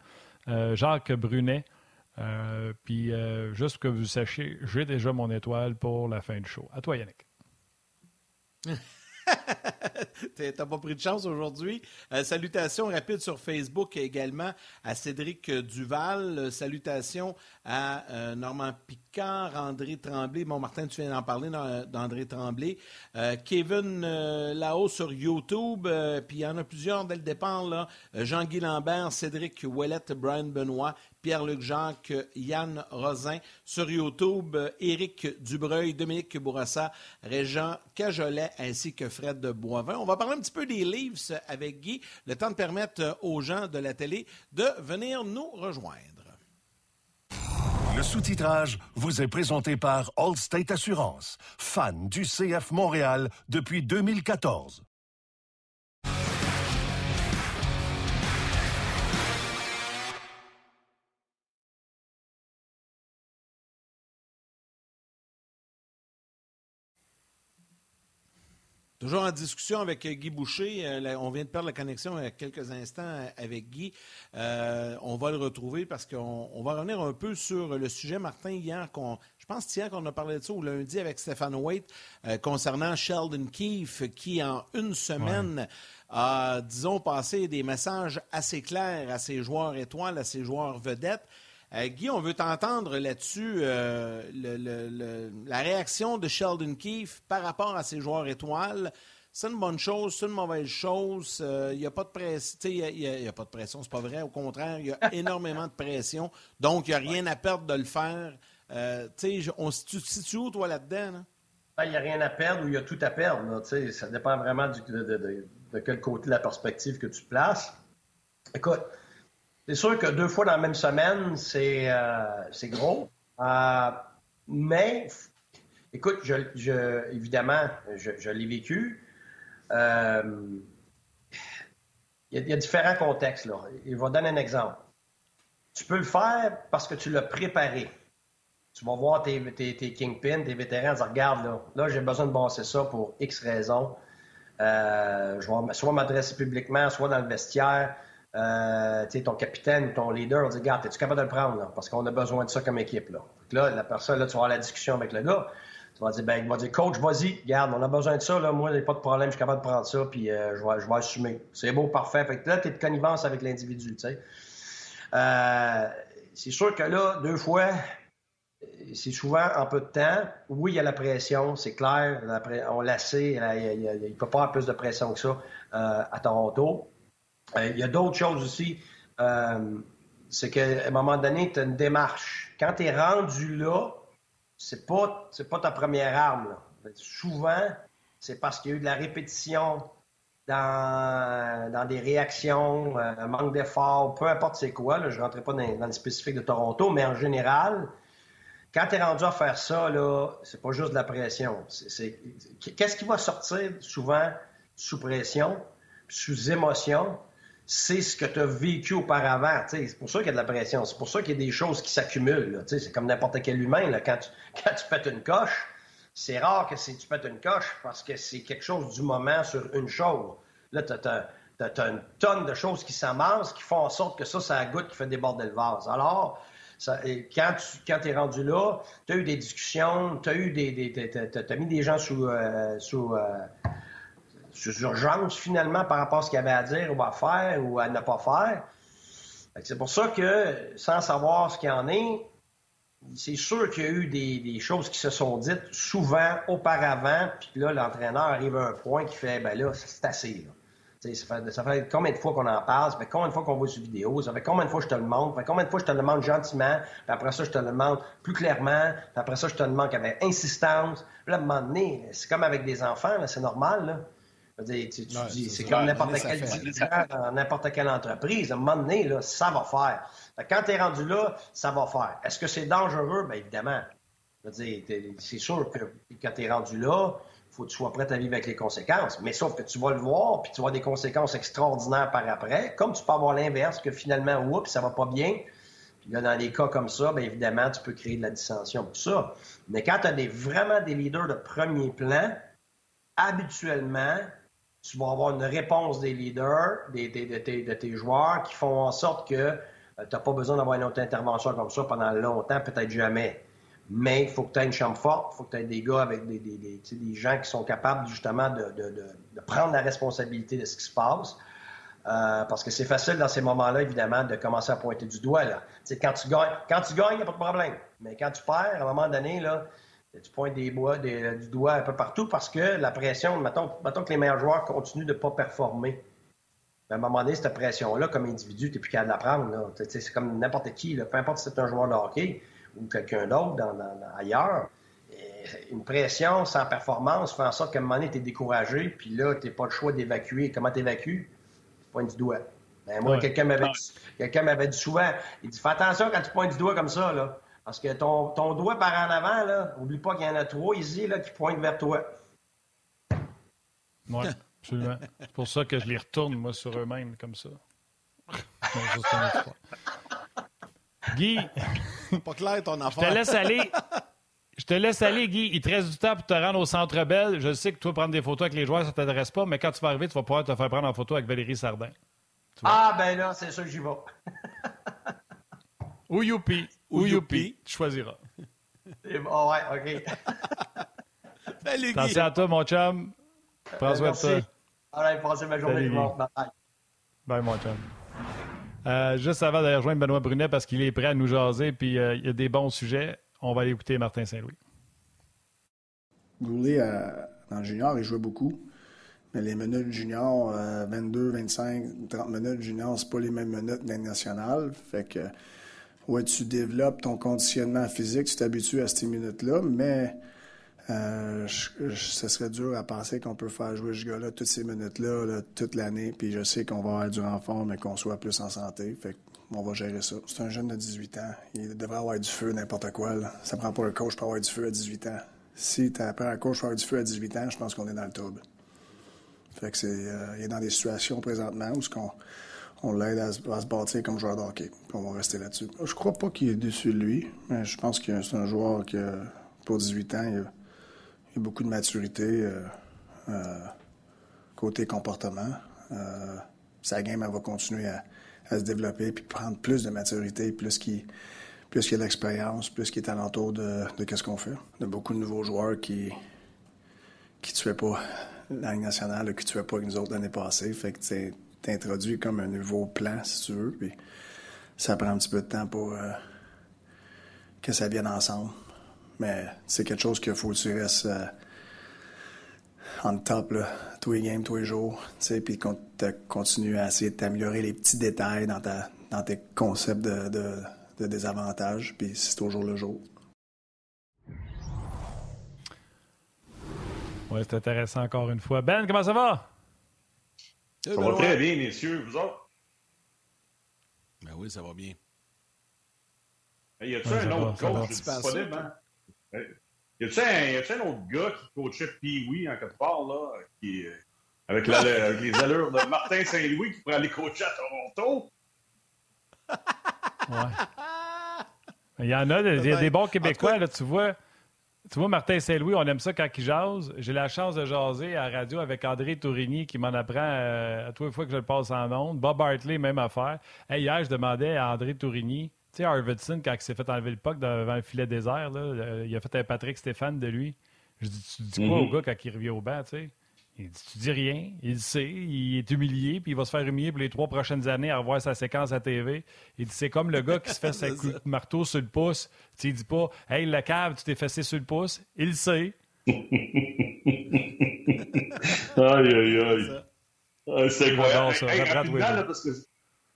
Jacques Brunet. puis, juste que vous sachiez, j'ai déjà mon étoile pour la fin du show. À toi, Yannick. T'as pas pris de chance aujourd'hui. Euh, salutations rapides sur Facebook également à Cédric Duval. Euh, salutations à euh, Normand Picard, André Tremblay. Bon, Martin, tu viens d'en parler d'André Tremblay. Kevin là-haut sur YouTube. puis il y en a plusieurs dès le départ. Jean-Guy Lambert, Cédric Ouellette, Brian Benoît, Pierre-Luc Jacques, Yann Rosin. Sur YouTube, Éric Dubreuil, Dominique Bourassa, Régent Cajolet ainsi que Fred Boivin. On va parler un petit peu des Leafs avec Guy, le temps de permettre aux gens de la télé de venir nous rejoindre. Le sous-titrage vous est présenté par Allstate Assurance, fan du CF Montréal depuis 2014. Toujours en discussion avec euh, Guy Boucher. Euh, on vient de perdre la connexion il y a quelques instants euh, avec Guy. on va le retrouver parce qu'on va revenir un peu sur le sujet, Martin, hier, qu'on, je pense hier qu'on a parlé de ça, ou lundi avec Stéphane Waite, concernant Sheldon Keefe, qui en une semaine a, disons, passé des messages assez clairs à ses joueurs étoiles, à ses joueurs vedettes. Guy, on veut t'entendre là-dessus, la réaction de Sheldon Keefe par rapport à ses joueurs étoiles. C'est une bonne chose, c'est une mauvaise chose. Il n'y a pas de pression. Il n'y a, pas de pression, c'est pas vrai. Au contraire, il y a énormément de pression. Donc, il n'y a rien à perdre de le faire. on se situe où, toi, là-dedans? Il n'y a rien à perdre ou il y a tout à perdre. ça dépend vraiment de, de, quel côté de la perspective que tu places. Écoute, c'est sûr que deux fois dans la même semaine, c'est euh, gros. Euh, mais, écoute, évidemment, je, l'ai vécu. Euh, il y, a différents contextes. Là. Je vais donner un exemple. Tu peux le faire parce que tu l'as préparé. Tu vas voir tes, tes, tes kingpins, tes vétérans, dire Regarde, là, là j'ai besoin de bosser ça pour X raisons. je vais soit m'adresser publiquement, soit dans le vestiaire. Euh, ton capitaine, ton leader, on dit, regarde, es-tu capable de le prendre? Parce qu'on a besoin de ça comme équipe. Là, là la personne, là, tu vas avoir la discussion avec le gars. Tu vas dire, ben, il va dire, coach, vas-y, regarde, on a besoin de ça. Là, moi, a pas de problème, je suis capable de prendre ça, puis euh, je, vais, assumer. C'est beau, parfait. Fait que là, tu es de connivence avec l'individu. Euh, c'est sûr que là, deux fois, c'est souvent en peu de temps. Oui, il y a la pression, c'est clair. On l'a sait, il ne peut pas avoir plus de pression que ça à Toronto. Euh, il y a d'autres choses aussi. Euh, c'est qu'à un moment donné, tu as une démarche. Quand tu es rendu là, c'est pas, pas ta première arme. Souvent, c'est parce qu'il y a eu de la répétition dans, dans des réactions, euh, un manque d'effort, peu importe c'est quoi. je ne rentrerai pas dans, les spécifiques de Toronto, mais en général, quand tu es rendu à faire ça, là, c'est pas juste de la pression. qu'est-ce qui va sortir souvent sous pression, sous émotion? C'est ce que tu as vécu auparavant. C'est pour ça qu'il y a de la pression. C'est pour ça qu'il y a des choses qui s'accumulent. C'est comme n'importe quel humain. Là. Quand, tu, quand pètes une coche, c'est rare que tu pètes une coche parce que c'est quelque chose du moment sur une chose. Là, tu as, une tonne de choses qui s'amassent, qui font en sorte que ça, ça goutte qui fait déborder le vase. Alors, quand tu es rendu là, tu as eu des discussions, tu eu des, mis des gens sous, euh, euh, urgence finalement par rapport à ce qu'il y avait à dire ou à faire ou à ne pas faire. C'est pour ça que, sans savoir ce qu'il y en est, c'est sûr qu'il y a eu des, choses qui se sont dites souvent auparavant, puis là, l'entraîneur arrive à un point qui fait, ben là, c'est assez. Ça fait, ça fait, combien de fois qu'on en parle, ça fait combien de fois qu'on voit sur vidéo, ça fait combien de fois je te le montre, ça fait combien de fois je te le demande gentiment, puis après ça, je te le demande plus clairement, puis après ça, je te le demande avec insistance. Puis là, à un moment donné, c'est comme avec des enfants, c'est normal. Là c'est comme n'importe quel dans n'importe quelle entreprise. À un moment donné, là, ça va faire. quand tu es rendu là, ça va faire. Est-ce que c'est dangereux? Bien évidemment. C'est sûr que quand tu es rendu là, il faut que tu sois prêt à vivre avec les conséquences. Mais sauf que tu vas le voir, puis tu vas des conséquences extraordinaires par après, comme tu peux avoir l'inverse, que finalement, oups, ça va pas bien. Puis là, dans des cas comme ça, bien évidemment, tu peux créer de la dissension pour ça. Mais quand tu as des, vraiment des leaders de premier plan, habituellement, tu vas avoir une réponse des leaders, de, tes, joueurs, qui font en sorte que euh, tu n'as pas besoin d'avoir une autre intervention comme ça pendant longtemps, peut-être jamais. Mais il faut que tu aies une chambre forte, il faut que tu aies des gars avec des, des, gens qui sont capables justement de, prendre la responsabilité de ce qui se passe. Euh, parce que c'est facile dans ces moments-là, évidemment, de commencer à pointer du doigt. Là. quand tu gagnes, quand tu gagnes, il n'y a pas de problème. Mais quand tu perds, à un moment donné, là, tu pointes des bois, du doigt un peu partout parce que la pression, mettons, que les meilleurs joueurs continuent de ne pas performer. à un moment donné, cette pression-là, comme individu, tu n'es plus qu'à la prendre. C'est comme n'importe qui, peu importe si c'est un joueur de hockey ou quelqu'un d'autre ailleurs. une pression sans performance fait en sorte qu'à un moment donné, tu es découragé, puis là, tu n'as pas le choix d'évacuer. Comment tu évacues? Pointe du doigt. Ben, moi, quelqu'un m'avait dit, dit souvent, il dit, fais attention quand tu pointes du doigt comme ça, là. Parce que ton, ton doigt part en avant, là. Oublie pas qu'il y en a trois ici, là, qui pointent vers toi. Oui, absolument. C'est pour ça que je les retourne, moi, sur eux-mêmes, comme ça. Guy. Pas clair ton affaire. Je te laisse aller. Je te laisse aller, Guy. Il te reste du temps pour te rendre au Centre Bell. Je sais que toi, prendre des photos avec les joueurs, ça ne t'intéresse pas, mais quand tu vas arriver, tu vas pouvoir te faire prendre en photo avec Valérie Sardin. Ah, ben là, c'est sûr que j'y vais. Ou Youpi. Ou Youpi. Tu choisiras. Bon, ouais, OK. Salut, Guy. Attention à toi, mon chum. Prends soin de toi. Allez, passez ma journée Bye. Bye, mon chum. Euh, juste avant d'aller rejoindre Benoît Brunet parce qu'il est prêt à nous jaser, puis euh, il y a des bons sujets, on va aller écouter Martin Saint-Louis. Goulet, euh, dans le junior, il jouait beaucoup. Mais les minutes junior, 22, 25, 30 minutes junior, c'est pas les mêmes minutes d'un national. Fait que, ouais, tu développes ton conditionnement physique, tu t'habitues à ces minutes-là, mais euh, ce serait dur à penser qu'on peut faire jouer ce gars-là toutes ces minutes-là, toute l'année. Puis je sais qu'on va avoir du renfort, mais qu'on soit plus en santé. Fait on va gérer ça. C'est un jeune de 18 ans. Il devrait avoir du feu, n'importe quoi. Ça prend pas un coach pour avoir du feu à 18 ans. Si tu apprends un coach pour avoir du feu à 18 ans, je pense qu'on est dans le trouble. Fait que c'est, euh, il est dans des situations présentement où qu'on on l'aide à, se bâtir comme joueur de hockey. Puis on va rester là-dessus. Je crois pas qu'il est déçu de lui, mais je pense que c'est un joueur qui, pour 18 ans, il a, beaucoup de maturité euh, euh, côté comportement. sa game, elle va continuer à, se développer puis prendre plus de maturité, plus qu'il qu'il a l'expérience, plus qu'il est alentour de, de qu'est-ce qu'on fait. Il y a beaucoup de nouveaux joueurs qui qui tuaient pas la Ligue nationale, qui tuaient pas nous autres l'année passée. Tu introduit comme un nouveau plan, si tu veux. Puis ça prend un petit peu de temps pour euh, que ça vienne ensemble. Mais c'est quelque chose qu'il faut que tu restes euh, en top, tous les games, tous les jours. Puis qu'on continue à essayer de t'améliorer les petits détails dans, ta, dans tes concepts de, de, de désavantages. Puis c'est toujours le jour. Oui, c'est intéressant encore une fois. Ben, comment ça va? Ça va très bien, messieurs. Vous autres? Ben oui, ça va bien. y a-tu un autre coach disponible? Hein? Y a-tu un, un, autre gars qui coachait Pee-Wee en quelque part, là, qui, euh, avec, la, avec, les allures de Martin Saint-Louis qui pourrait aller coacher à Toronto? Ouais. Il y en a, il y a des bons Québécois, là, tu vois. Tu vois, Martin Saint-Louis, on aime ça quand il jase. J'ai la chance de jaser à la radio avec André Tourigny qui m'en apprend euh, à toutes les fois que je le passe en ondes. Bob Hartley, même affaire. hier, je demandais à André Tourigny, tu sais, Arvidsson, quand il s'est fait enlever le puck devant le filet désert, là, euh, il a fait un Patrick Stéphane de lui. Je dis, tu dis quoi mm-hmm. au gars quand il revient au banc, tu sais? Il dit, tu dis rien, il sait, il est humilié, puis il va se faire humilier pour les trois prochaines années à revoir sa séquence à TV. Il dit, c'est comme le gars qui se fait sa coup de marteau sur le pouce. Tu il dit pas, hey, le cave, tu t'es fessé sur le pouce. Il sait. aïe, aïe, aïe. c'est incroyable. Ça. Hey, là, parce que...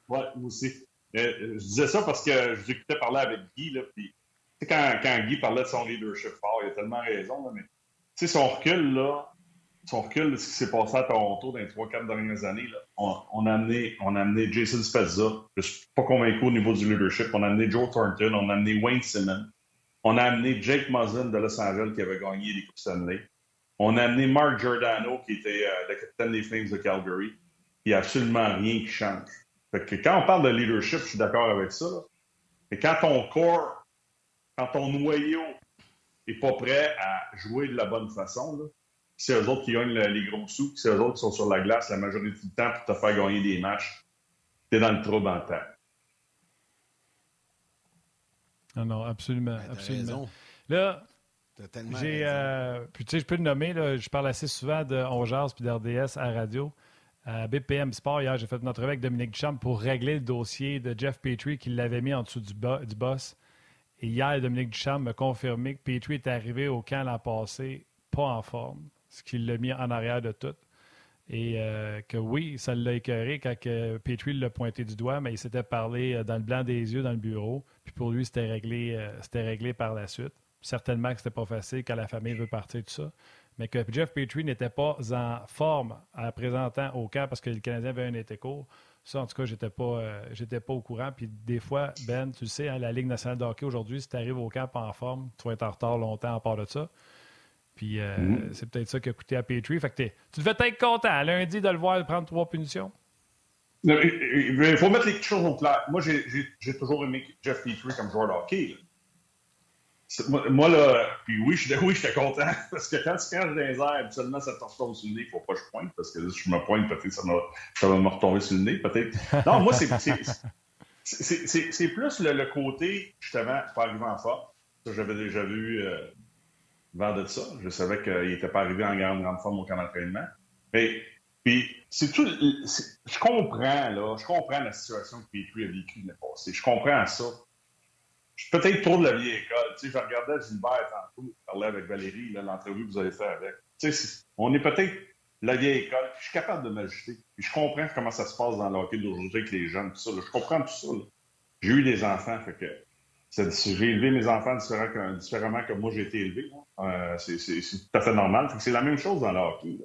Ouais, moi aussi. Euh, je disais ça parce que je vous écoutais parler avec Guy, là, puis quand, quand Guy parlait de son leadership fort, il a tellement raison, là, mais tu sais, son recul, là, si on recule ce qui s'est passé à Toronto dans les trois, quatre dernières années, on, a amené, on a amené Jason Spezza. Je ne suis pas convaincu au niveau du leadership. On a amené Joe Thornton, on a amené Wayne Simmons. On a amené Jake Muzzin de Los Angeles qui avait gagné les Coupes Stanley. On a amené Mark Giordano qui était euh, le capitaine des Flames de Calgary. Il n'y a absolument rien qui change. Fait que quand on parle de leadership, je suis d'accord avec ça. Mais quand ton corps, quand ton noyau n'est pas prêt à jouer de la bonne façon, là, c'est eux autres qui gagnent les gros sous, c'est eux autres qui sont sur la glace la majorité du temps pour te faire gagner des matchs, t'es dans le trouble en temps. Non, non, absolument. Ben, absolument. Là, j'ai. Euh, puis tu sais, je peux le nommer, là, je parle assez souvent de On puis d'RDS à la radio. À BPM Sport, hier, j'ai fait notre avec Dominique Duchamp pour régler le dossier de Jeff Petrie qui l'avait mis en dessous du, du boss. Et hier, Dominique Duchamp m'a confirmé que Petrie est arrivé au camp l'an passé pas en forme ce qui l'a mis en arrière de tout. Et que oui, ça l'a écœuré quand Petrie l'a pointé du doigt, mais il s'était parlé dans le blanc des yeux dans le bureau. Puis pour lui, c'était réglé, c'était réglé par la suite. Certainement que c'était pas facile quand la famille veut partir, tout ça mais que Jeff Petrie n'était pas en forme à présentant au camp parce que le Canadien avait un été court. Ça, en tout cas, j'étais pas, euh, pas au courant. Puis des fois, Ben, tu le sais, hein, la Ligue nationale de hockey aujourd'hui, si tu arrives au camp en forme, tu vas être en retard longtemps à part de ça. Puis euh, mm-hmm. c'est peut-être ça qui a coûté à Petrie. Fait que tu devais être content lundi de le voir prendre trois punitions. Il faut mettre les choses au clair. Moi, j'ai toujours aimé Jeff Petrie comme joueur de hockey. Moi, là, puis oui, je oui, j'étais content, parce que quand tu caches dans les airs, habituellement, ça te retombe sur le nez, il ne faut pas que je pointe, parce que là, si je me pointe, peut-être ça, ça va me retomber sur le nez, peut-être. Non, moi, c'est plus le, le, côté, justement, pas arrivé en forme. Ça, j'avais déjà vu euh, de ça. Je savais qu'il n'était pas arrivé en grande, grande forme au camp d'entraînement. Mais, puis, c'est tout. Je comprends, là, je comprends la situation que Petrie a vécue l'année passée. Je comprends ça peut-être trop de la vieille école. Tu sais, je regardais Gilbert tantôt, je parlais avec Valérie, l'entrevue que vous avez fait avec. Tu sais, on est peut-être la vieille école, je suis capable de m'ajuster. Je comprends comment ça se passe dans le d'aujourd'hui avec les jeunes, ça. Je comprends tout ça. J'ai eu des enfants, fait que j'ai élevé mes enfants différemment que moi j'ai été élevé. Euh, c'est tout à fait normal. C'est la même chose dans le hockey.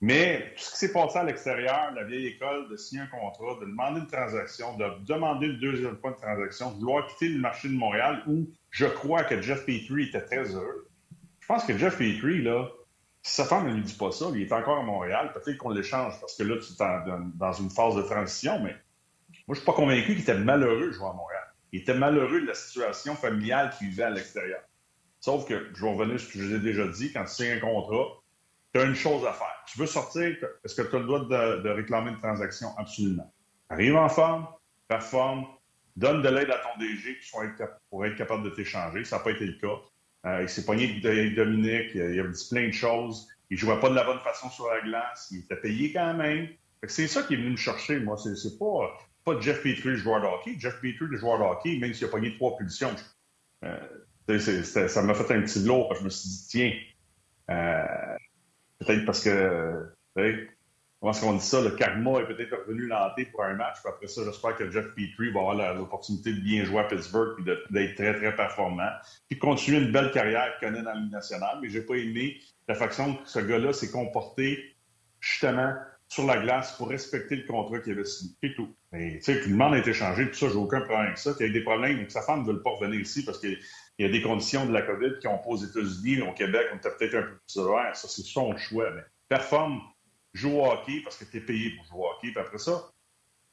Mais tout ce qui s'est passé à l'extérieur, la vieille école, de signer un contrat, de demander une transaction, de demander le deuxième point de transaction, de vouloir quitter le marché de Montréal, où je crois que Jeff Petrie était très heureux. Je pense que Jeff Petrie, là, si sa femme ne lui dit pas ça, il est encore à Montréal, peut-être qu'on l'échange parce que là, tu es dans une phase de transition, mais moi, je suis pas convaincu qu'il était malheureux de jouer à Montréal. Il était malheureux de la situation familiale qu'il vivait à l'extérieur. Sauf que, je vais revenir sur ce que je vous ai déjà dit, quand tu signes un contrat, tu as une chose à faire. Tu veux sortir, est-ce que tu as le droit de, réclamer une transaction? Absolument. Arrive en forme, performe, donne de l'aide à ton DG pour être capable de t'échanger. Ça n'a pas été le cas. Euh, il s'est pogné avec Dominique, il a dit plein de choses. Il ne jouait pas de la bonne façon sur la glace. Il était payé quand même. C'est ça qui est venu me chercher, moi. C'est pas, pas Jeff Petrie, le joueur de hockey. Jeff Petrie, le joueur de hockey, même s'il a pogné trois punitions. Euh, ça m'a fait un petit lourd. Je me suis dit, tiens, euh, Peut-être parce que, comment est-ce qu'on dit ça, le karma est peut-être revenu l'hanté pour un match. Puis après ça, j'espère que Jeff Petrie va avoir l'opportunité de bien jouer à Pittsburgh et d'être très, très performant. Puis continuer une belle carrière qu'il connaît dans la Ligue nationale. Mais j'ai pas aimé la façon que ce gars-là s'est comporté, justement, sur la glace pour respecter le contrat qu'il avait signé. C'est tout. Mais, tu sais, tout le monde a été changé, tout ça, j'ai aucun problème avec ça. Il y a des problèmes, donc sa femme ne veut pas revenir ici parce qu'il y a des conditions de la COVID qui ont pas aux États-Unis, au Québec, on était peut-être un peu plus sévère. Ça, c'est son choix. Mais performe, joue au hockey parce que tu es payé pour jouer au hockey. Puis après ça,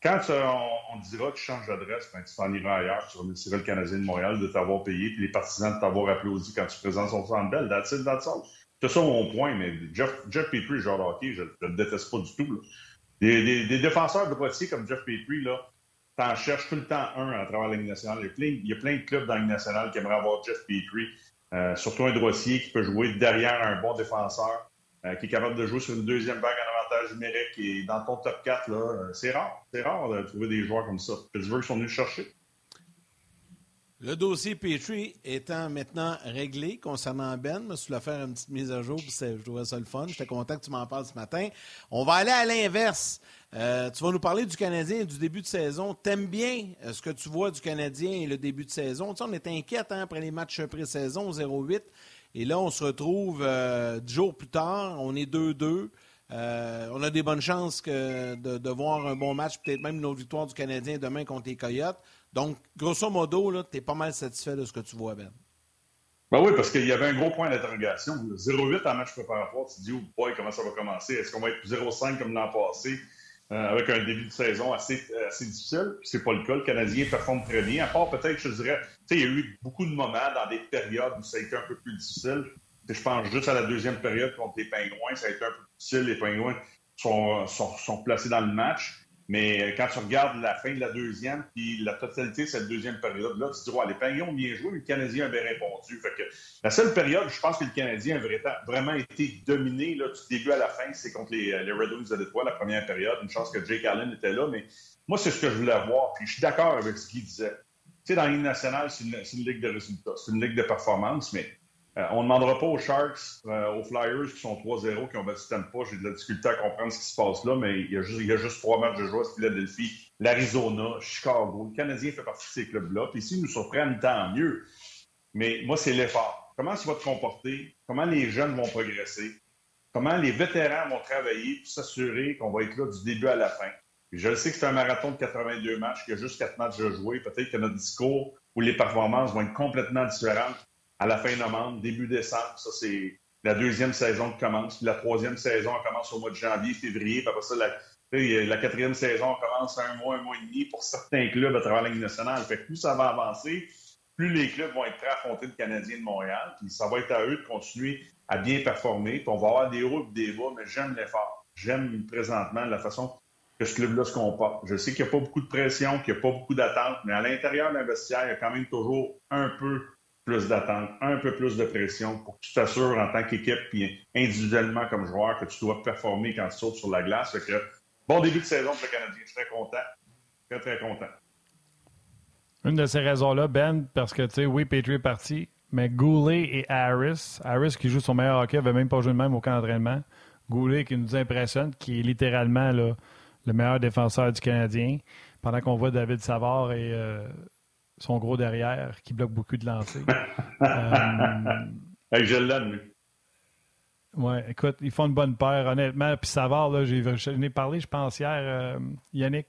quand on, dira tu changes d'adresse, ben, tu t'en iras ailleurs, tu remercieras le Canadien de Montréal de t'avoir payé, puis les partisans de t'avoir applaudi quand tu présentes son centre belle. That's it, that's all. C'est ça mon point, mais Jeff, Jeff Petrie, genre de hockey, je ne le déteste pas du tout. Des, défenseurs de droitier comme Jeff Petrie, là, t'en cherches tout le temps un à travers la Ligue nationale. Il y, a plein, de clubs dans la nationale qui aimeraient avoir Jeff Petrie, euh, surtout un droitier qui peut jouer derrière un bon défenseur, euh, qui est capable de jouer sur une deuxième vague en avantage numérique et dans ton top 4, là, euh, c'est rare. C'est rare de trouver des joueurs comme ça. Pittsburgh sont venus chercher. Le dossier Petrie étant maintenant réglé concernant Ben, je suis faire une petite mise à jour, je trouvais ça le fun. J'étais content que tu m'en parles ce matin. On va aller à l'inverse. Euh, tu vas nous parler du Canadien et du début de saison. T'aimes bien euh, ce que tu vois du Canadien et le début de saison? Tu sais, on est inquiète hein, après les matchs pré-saison 0-8. Et là, on se retrouve euh, dix jours plus tard. On est 2-2. on a des bonnes chances de, de, voir un bon match, peut-être même une autre victoire du Canadien demain contre les Coyotes. Donc, grosso modo, tu es pas mal satisfait de ce que tu vois, Ben. Ben oui, parce qu'il y avait un gros point d'interrogation. 0-8 en match préparatoire, tu te dis, oh boy, comment ça va commencer? Est-ce qu'on va être 0-5 comme l'an passé, euh, avec un début de saison assez, assez difficile? C'est pas le cas. Le Canadien performe très bien. À part peut-être, je dirais, tu sais, il y a eu beaucoup de moments dans des périodes où ça a été un peu plus difficile. je pense juste à la deuxième période contre les Pingouins, ça a été un peu difficile. Les Pingouins sont, sont placés dans le match. Mais euh, quand tu regardes la fin de la deuxième, puis la totalité de cette deuxième période-là, tu te dis, ouais, les Pingouins ont bien joué, le Canadien avait répondu. Fait que la seule période, je pense que le Canadien a vraiment été dominé là, du début à la fin, c'est contre les, euh, les Red Wings de Détroit, la première période. Une chance que Jake Allen était là, mais moi, c'est ce que je voulais voir. Puis je suis d'accord avec ce qu'il disait. Tu sais, dans la nationale, c'est une, une, ligue de résultats, c'est une ligue de performance, mais Euh, on ne demandera pas aux Sharks, euh, aux Flyers qui sont 3-0, qui ont battu pas. J'ai de la difficulté à comprendre ce qui se passe là, mais il y a juste, il y a juste trois matchs de joueurs Philadelphie, l'Arizona, Chicago. Le Canadien fait partie de ces clubs-là. Puis s'ils nous surprennent, tant mieux. Mais moi, c'est l'effort. Comment tu vas te comporter? Comment les jeunes vont progresser? Comment les vétérans vont travailler pour s'assurer qu'on va être là du début à la fin? je sais que c'est un marathon de 82 matchs, qu'il y a juste quatre matchs de jouer. Peut-être que notre discours ou les performances vont être complètement différentes à la fin novembre, début décembre. Ça, c'est la deuxième saison qui commence. Puis la troisième saison, commence au mois de janvier, février. Puis après ça, la, quatrième saison commence un mois, un mois et demi pour certains clubs à travers la Ligue nationale. Fait que plus ça va avancer, plus les clubs vont être prêts à affronter le Canadien de Montréal. Puis ça va être à eux de continuer à bien performer. Puis on va avoir des hauts et des bas, mais j'aime l'effort. J'aime présentement la façon que ce club-là se comporte. Je sais qu'il n'y a pas beaucoup de pression, qu'il n'y a pas beaucoup d'attente, mais à l'intérieur d'un vestiaire, il y a quand même toujours un peu plus d'attente, un peu plus de pression pour que tu t'assures en tant qu'équipe puis individuellement comme joueur que tu dois performer quand tu sautes sur la glace. que, bon début de saison pour le Canadien. Je suis très content. Très, très content. Une de ces raisons-là, Ben, parce que, tu sais, oui, Petrie est parti, mais Goulet et Harris, Harris qui joue son meilleur hockey, n'avait même pas joué de même au camp d'entraînement. Goulet qui nous impressionne, qui est littéralement le meilleur défenseur du Canadien, pendant qu'on voit David Savard et euh, son gros derrière qui bloque beaucoup de lancers. euh, je l'aime. Oui, écoute, ils font une bonne paire, honnêtement. Puis Savard, là, j'ai, j'en ai parlé, je pense, hier, euh, Yannick.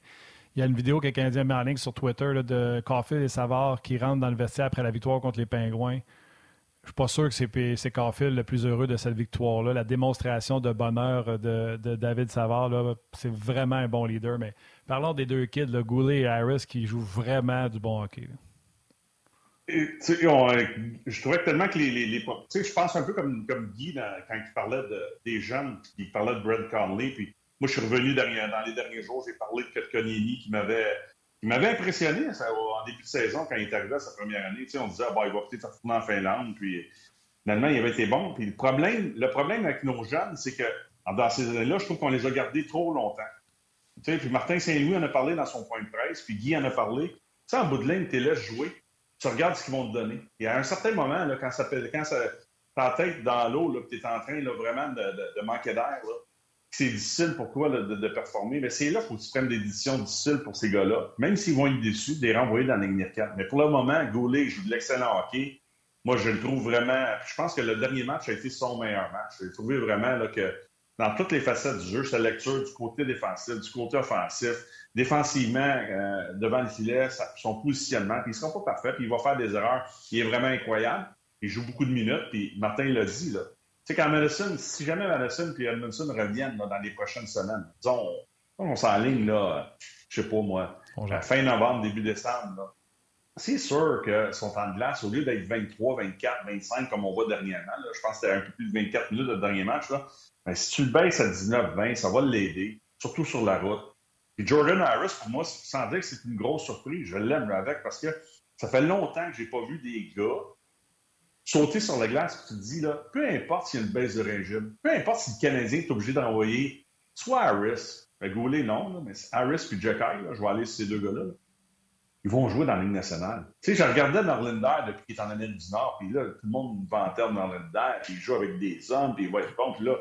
Il y a une vidéo que le Canadien met en ligne sur Twitter là, de Caulfield et Savard qui rentrent dans le vestiaire après la victoire contre les Pingouins. Je suis pas sûr que c'est, Caulfield le plus heureux de cette victoire-là. La démonstration de bonheur de, de David Savard, c'est vraiment un bon leader. Mais Parlons des deux kids, le Goulet et Harris, qui jouent vraiment du bon hockey. je trouvais tellement que les. les, je pense un peu comme, comme Guy quand il parlait de, des jeunes, il parlait de Brad Conley. Puis moi, je suis revenu dans les derniers jours, j'ai parlé de Kotkaniemi qui m'avait. M'avait impressionné en début de saison quand il est arrivé à sa première année. on disait, ah, il va peut-être retourner en Finlande. Puis finalement, il avait été bon. Puis le problème, le problème avec nos jeunes, c'est que dans ces années-là, je trouve qu'on les a gardés trop longtemps puis Martin Saint-Louis en a parlé dans son point de presse, puis Guy en a parlé. En bout de ligne, tu laisses jouer, tu regardes ce qu'ils vont te donner. Et à un certain moment, quand, ça, quand ça, ta tête dans l'eau, tu es en train vraiment de, manquer d'air, c'est difficile pour toi de, de, performer, mais c'est là qu'il faut que tu prennes des décisions difficiles pour ces gars-là. Même s'ils vont être déçus, de les renvoyer dans la ligne Mais pour le moment, Goulet joue de l'excellent hockey. Moi, je le trouve vraiment. Je pense que le dernier match a été son meilleur match. J'ai trouvé vraiment là, que dans toutes les facettes du jeu, sa lecture du côté défensif, du côté offensif, défensivement, euh, devant le filet, son positionnement, puis il ne sera pas parfait, puis il va faire des erreurs. Il est vraiment incroyable. Il joue beaucoup de minutes, puis Martin l'a dit, là. Tu sais, quand Madison, si jamais Madison et Edmondson reviennent dans les prochaines semaines, disons, on s'enligne, là, je sais pas moi, fin novembre, début décembre, c'est sûr que son temps de glace, au lieu d'être 23, 24, 25 comme on voit dernièrement, je pense que c'était un peu plus de 24 minutes de dernier match, là, ben, si tu le baisses à 19-20, ça va l'aider, surtout sur la route. Et Jordan Harris, pour moi, sans dire que c'est une grosse surprise, je l'aime avec parce que ça fait longtemps que j'ai pas vu des gars sauter sur la glace tu te dis, là, peu importe s'il y a une baisse de régime, peu importe si le Canadien est obligé d'envoyer soit Harris, ben, Goulet non, mais Harris puis Jack je vais aller sur ces deux gars-là. Ils vont jouer dans la Ligue nationale. Tu sais, je regardais Norlinder depuis qu'il est en Amérique du Nord, puis là, tout le monde vantait Norlinder, puis il joue avec des hommes, puis il va être bon, puis là,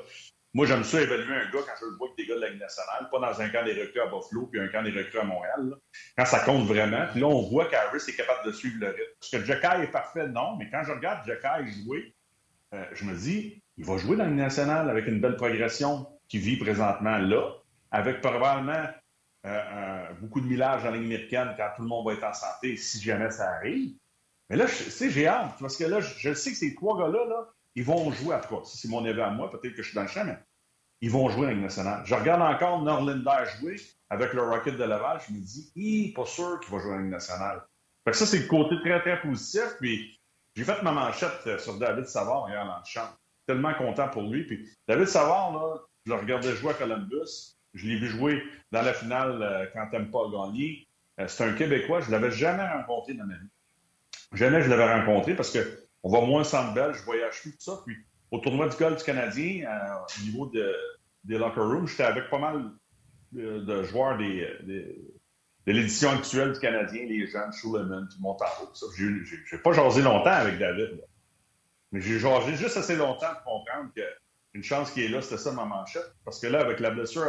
moi, j'aime ça évaluer un gars quand je le vois avec des gars de la Ligue nationale, pas dans un camp des recrues à Buffalo puis un camp des recrues à Montréal. Quand ça compte vraiment. Puis là, on voit qu'Harris est capable de suivre le rythme. Est-ce que Jacky est parfait? Non. Mais quand je regarde Jacky jouer, euh, je me dis, il va jouer dans la Ligue nationale avec une belle progression qui vit présentement là, avec probablement euh, beaucoup de millage dans la Ligue américaine quand tout le monde va être en santé, si jamais ça arrive. Mais là, tu sais, j'ai hâte, parce que là, je, sais que ces trois gars-là, là, ils vont jouer, à quoi? Si c'est mon avis à moi, peut-être que je suis dans le champ, mais ils vont jouer avec nationale. Je regarde encore Norlinder jouer avec le Rocket de Laval, je me dis, il pas sûr qu'il va jouer avec nationale. Fait que ça, c'est le côté très, très positif. Puis j'ai fait ma manchette euh, sur David Savard hier dans le champ. Tellement content pour lui. Puis David Savard, je le regardais jouer à Columbus. Je l'ai vu jouer dans la finale euh, quand pas a gagné. Euh, c'est un Québécois. Je ne l'avais jamais rencontré dans ma vie. Jamais je l'avais rencontré parce que on va moins sans belle, je voyage plus, tout ça. Puis au tournoi du golf du Canadien, euh, au niveau de, des locker rooms, j'étais avec pas mal de, joueurs des, de l'édition actuelle du Canadien, les jeunes, Schuleman, Montaro. Je n'ai pas jasé longtemps avec David. Mais j'ai jasé juste assez longtemps pour comprendre qu'une chance qui est là, c'était ça ma manchette. Parce que là, avec la blessure